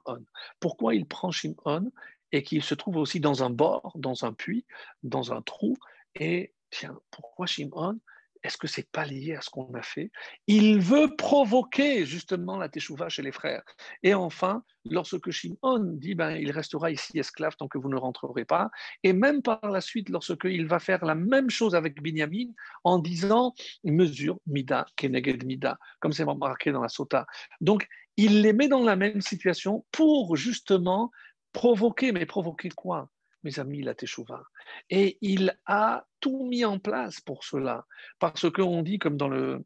Pourquoi il prend Shimon et qu'il se trouve aussi dans un bord, dans un puits, dans un trou? Et tiens, pourquoi Shimon est-ce que c'est pas lié à ce qu'on a fait? Il veut provoquer justement la teshuva chez les frères. Et enfin, lorsque Shimon dit ben, il restera ici esclave tant que vous ne rentrerez pas, et même par la suite, lorsqu'il va faire la même chose avec Binyamin en disant mesure mida keneged mida, comme c'est marqué dans la sota. Donc, il les met dans la même situation pour justement provoquer, mais provoquer quoi? Mes amis, la Teshuvah. Et il a tout mis en place pour cela. Parce qu'on dit, comme dans le.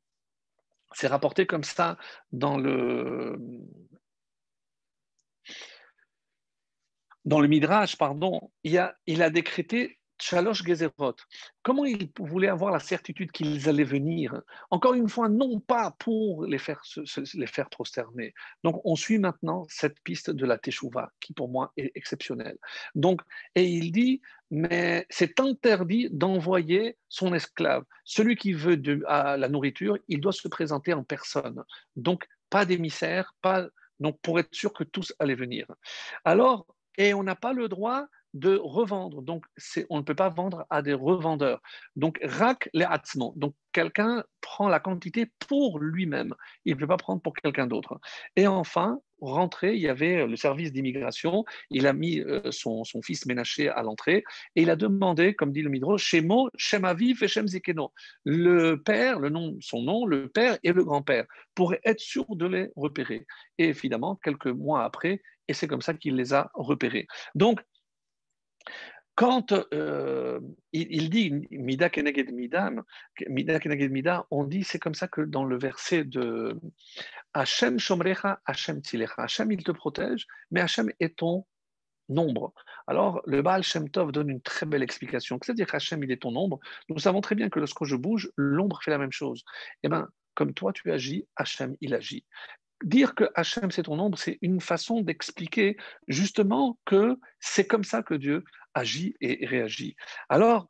C'est rapporté comme ça dans le. Dans le Midrash, pardon, il a, il a décrété Chalosh Gezerot. Comment ils voulaient avoir la certitude qu'ils allaient venir? Encore une fois, non pas pour les faire, les faire prosterner. Donc, on suit maintenant cette piste de la Teshuvah, qui pour moi est exceptionnelle. Donc, et il dit, mais c'est interdit d'envoyer son esclave. Celui qui veut de, à la nourriture, il doit se présenter en personne. Donc, pas d'émissaire, pas donc pour être sûr que tous allaient venir. Alors, et on n'a pas le droit de revendre. Donc, on ne peut pas vendre à des revendeurs. Donc, rak les atzmon. Donc, quelqu'un prend la quantité pour lui-même. Il ne peut pas prendre pour quelqu'un d'autre. Et enfin, rentré, il y avait le service d'immigration. Il a mis euh, son, fils Ménaché à l'entrée et il a demandé, comme dit le Midro, Shemo, Shem Aviv et Shem. Le père, le nom, son nom, le père et le grand-père, pour être sûr de les repérer. Et évidemment, quelques mois après, et c'est comme ça qu'il les a repérés. Donc, quand euh, il, dit Mida Keneged Mida, Mida on dit, c'est comme ça que dans le verset de Hachem Shomrecha, Hachem Tzilecha, Hachem il te protège, mais Hachem est ton nombre. Alors, le Baal Shem Tov donne une très belle explication. C'est-à-dire qu'Hachem, il est ton nombre. Nous savons très bien que lorsque je bouge, l'ombre fait la même chose. Eh bien, comme toi tu agis, Hachem, il agit dire que Hachem c'est ton ombre, c'est une façon d'expliquer justement que c'est comme ça que Dieu agit et réagit. Alors,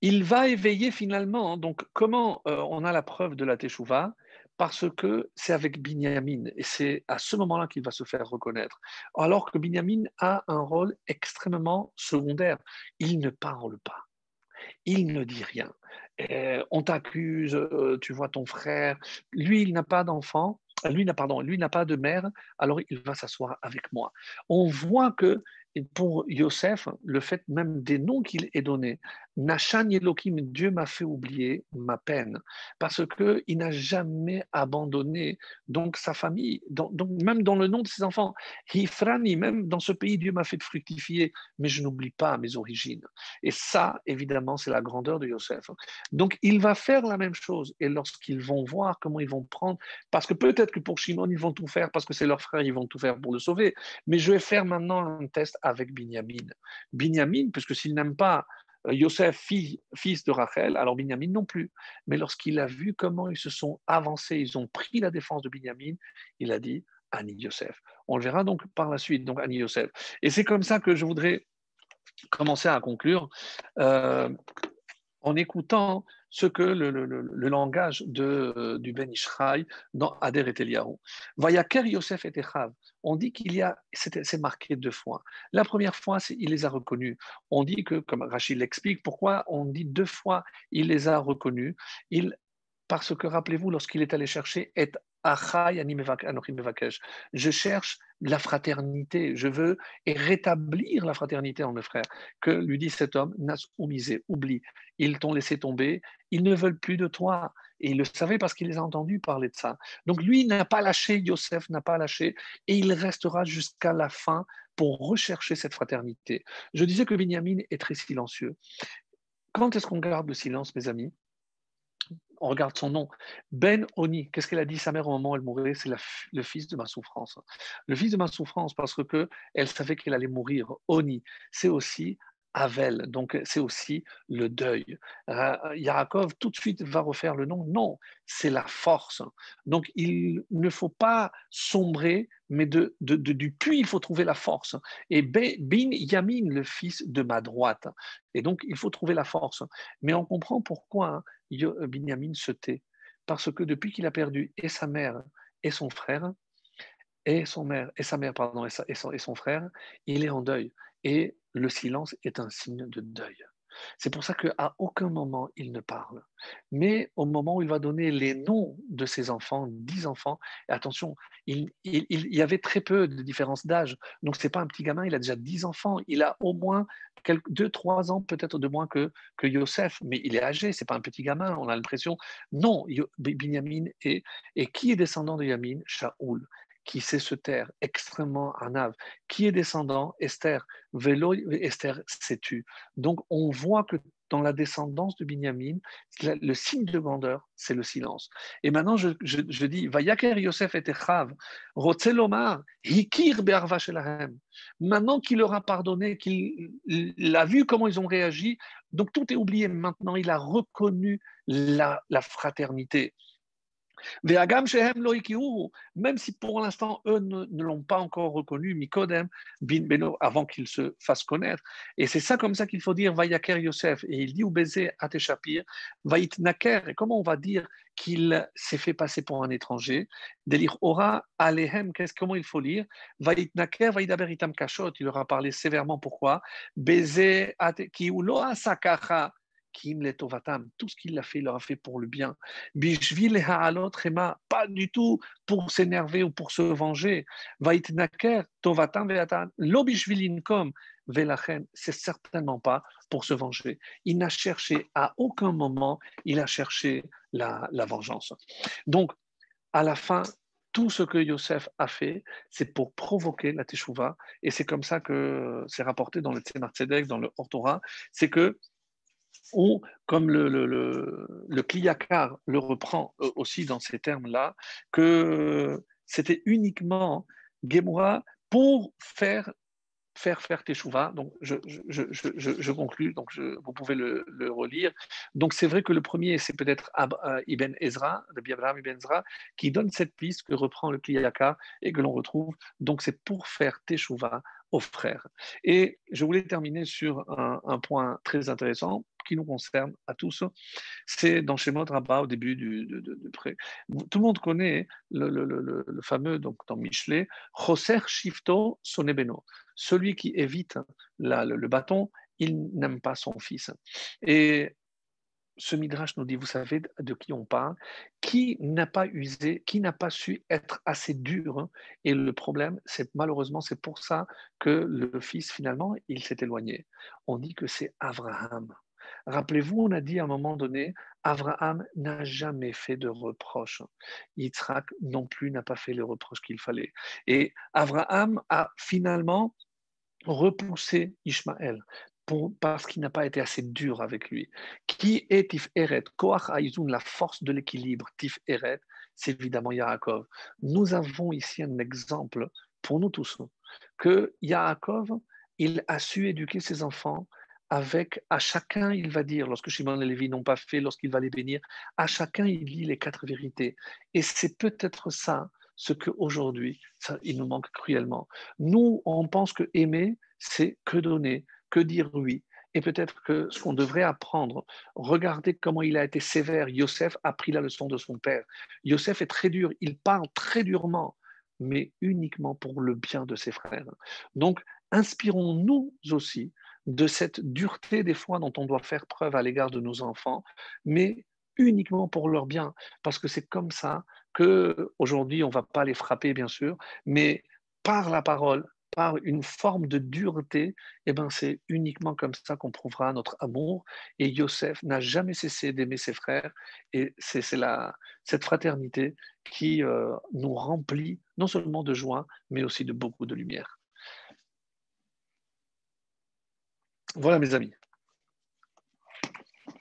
il va éveiller finalement, donc comment euh, on a la preuve de la Teshuvah Parce que c'est avec Binyamin, et c'est à ce moment-là qu'il va se faire reconnaître. Alors que Binyamin a un rôle extrêmement secondaire. Il ne parle pas il ne dit rien. Euh, on t'accuse, euh, tu vois ton frère, lui il n'a pas d'enfant, lui n'a pardon, lui n'a pas de mère, alors il va s'asseoir avec moi. On voit que pour Yosef, le fait même des noms qu'il est donné, Nachan Elohim, Dieu m'a fait oublier ma peine, parce qu'il n'a jamais abandonné donc sa famille, donc, même dans le nom de ses enfants. Hifrani, même dans ce pays, Dieu m'a fait fructifier, mais je n'oublie pas mes origines. Et ça, évidemment, c'est la grandeur de Yosef. Donc il va faire la même chose, et lorsqu'ils vont voir comment ils vont prendre, parce que peut-être que pour Shimon, ils vont tout faire, parce que c'est leur frère, ils vont tout faire pour le sauver, mais je vais faire maintenant un test avec Binyamin. Binyamin, puisque s'il n'aime pas euh, Yosef, fils de Rachel, alors Binyamin non plus. Mais lorsqu'il a vu comment ils se sont avancés, ils ont pris la défense de Binyamin, il a dit Annie Yosef. On le verra donc par la suite, donc Annie Yosef. Et c'est comme ça que je voudrais commencer à conclure euh, en écoutant ce que le, langage de, du Ben Ishraï dans Ader et Eliyahu. Vayaker Yosef et Echav. On dit qu'il y a, c'est marqué deux fois. La première fois, il les a reconnus. On dit que, comme Rachid l'explique, pourquoi on dit deux fois il les a reconnus il, Parce que, rappelez-vous, lorsqu'il est allé chercher et je cherche la fraternité, je veux et rétablir la fraternité en mes frères. Que lui dit cet homme, Nas oumisé, oublie, ils t'ont laissé tomber, ils ne veulent plus de toi. Et il le savait parce qu'il les a entendus parler de ça. Donc lui n'a pas lâché, Yosef n'a pas lâché, et il restera jusqu'à la fin pour rechercher cette fraternité. Je disais que Binyamin est très silencieux. Quand est-ce qu'on garde le silence, mes amis? On regarde son nom. Ben Oni, qu'est-ce qu'elle a dit? Sa mère au moment où elle mourait C'est le fils de ma souffrance. Le fils de ma souffrance parce que elle savait qu'elle allait mourir. Oni, c'est aussi Avel, donc c'est aussi le deuil. Yaakov tout de suite va refaire le nom. Non, c'est la force. Donc il ne faut pas sombrer, mais du puits, il faut trouver la force. Et Bin Yamin, le fils de ma droite. Et donc il faut trouver la force. Mais on comprend pourquoi hein, Binyamin se tait. Parce que depuis qu'il a perdu et sa mère et son frère, et son mère et sa mère et, son, et son frère, il est en deuil et le silence est un signe de deuil. C'est pour ça qu'à aucun moment il ne parle. Mais au moment où il va donner les noms de ses enfants, dix enfants, attention, il, y avait très peu de différence d'âge. Donc ce n'est pas un petit gamin, il a déjà dix enfants. Il a au moins deux, trois ans peut-être de moins que, que Yosef, mais il est âgé, c'est pas un petit gamin. On a l'impression, non, Binyamin est, et qui est descendant de Yamin? Shaoul qui sait se taire, extrêmement anav, qui est descendant, Esther, Esther s'est tu. Donc on voit que dans la descendance de Binyamin, le signe de grandeur, c'est le silence. Et maintenant, je, dis, Vayaker Yosef et Echav, Rotzelomar, Hikir Be'arva Maintenant qu'il leur a pardonné, qu'il a vu comment ils ont réagi, donc tout est oublié. Maintenant, il a reconnu la fraternité. Même si pour l'instant, eux ne, l'ont pas encore reconnu, Mikodem, bin Beno, avant qu'ils se fassent connaître. Et c'est ça comme ça qu'il faut dire, Vayaker Yosef. Et il dit au baiser à Teshapir, Vayit. Et comment on va dire qu'il s'est fait passer pour un étranger? Délire Ora Alehem, comment il faut lire? Vayit Naker, Vayidaberitam Kashot. Il leur a parlé sévèrement. Pourquoi? Baiser Ki Uloa Sakacha tout ce qu'il a fait, il leur a fait pour le bien. Bishvil ha'alot pas du tout pour s'énerver ou pour se venger. Vaitnaker tovatam ve'atan, velachen, c'est certainement pas pour se venger. Il n'a cherché à aucun moment, il a cherché la, vengeance. Donc, à la fin, tout ce que Yosef a fait, c'est pour provoquer la Teshuvah. Et c'est comme ça que c'est rapporté dans le Tzemar Tzedek, dans le Hortorah, c'est que ou comme le, le, le, le le reprend euh, aussi dans ces termes-là, que c'était uniquement Gemora pour faire faire faire Teshuvah. Donc, je, je, donc vous pouvez le, relire. Donc, c'est vrai que le premier, c'est peut-être euh, Ibn Ezra, de Abraham Ibn Ezra, qui donne cette piste que reprend le Kliyaka et que l'on retrouve. Donc, c'est pour faire Teshuvah aux frères. Et je voulais terminer sur un, point très intéressant qui nous concerne à tous, c'est dans Shemot Rabbah au début du, de. Tout le monde connaît le fameux, donc dans Michelet, Choser Shifto Sonebeno. Celui qui évite la, le, bâton, il n'aime pas son fils. Et ce Midrash nous dit, vous savez de qui on parle, qui n'a pas usé, qui n'a pas su être assez dur. Hein. Et le problème, c'est malheureusement, c'est pour ça que le fils, finalement, il s'est éloigné. On dit que c'est Abraham. Rappelez-vous, on a dit à un moment donné, Abraham n'a jamais fait de reproches. Yitzhak non plus n'a pas fait les reproches qu'il fallait. Et Abraham a finalement repoussé Ishmaël parce qu'il n'a pas été assez dur avec lui. Qui est Tif Eret? Koach la force de l'équilibre. Tif Eret, c'est évidemment Yaakov. Nous avons ici un exemple pour nous tous que Yaakov, il a su éduquer ses enfants avec à chacun il va dire, lorsque Shimon et Lévi n'ont pas fait, lorsqu'il va les bénir, à chacun il lit les quatre vérités. Et c'est peut-être ça ce qu'aujourd'hui, il nous manque cruellement. Nous, on pense que aimer, c'est que donner, que dire oui. Et peut-être que ce qu'on devrait apprendre, regardez comment il a été sévère. Yosef a pris la leçon de son père. Yosef est très dur, il parle très durement, mais uniquement pour le bien de ses frères. Donc, inspirons-nous aussi de cette dureté des fois dont on doit faire preuve à l'égard de nos enfants, mais uniquement pour leur bien, parce que c'est comme ça que aujourd'hui on va pas les frapper bien sûr, mais par la parole, par une forme de dureté, eh ben c'est uniquement comme ça qu'on prouvera notre amour. Et Yosef n'a jamais cessé d'aimer ses frères, et c'est cette fraternité qui euh, nous remplit non seulement de joie, mais aussi de beaucoup de lumière. Voilà mes amis.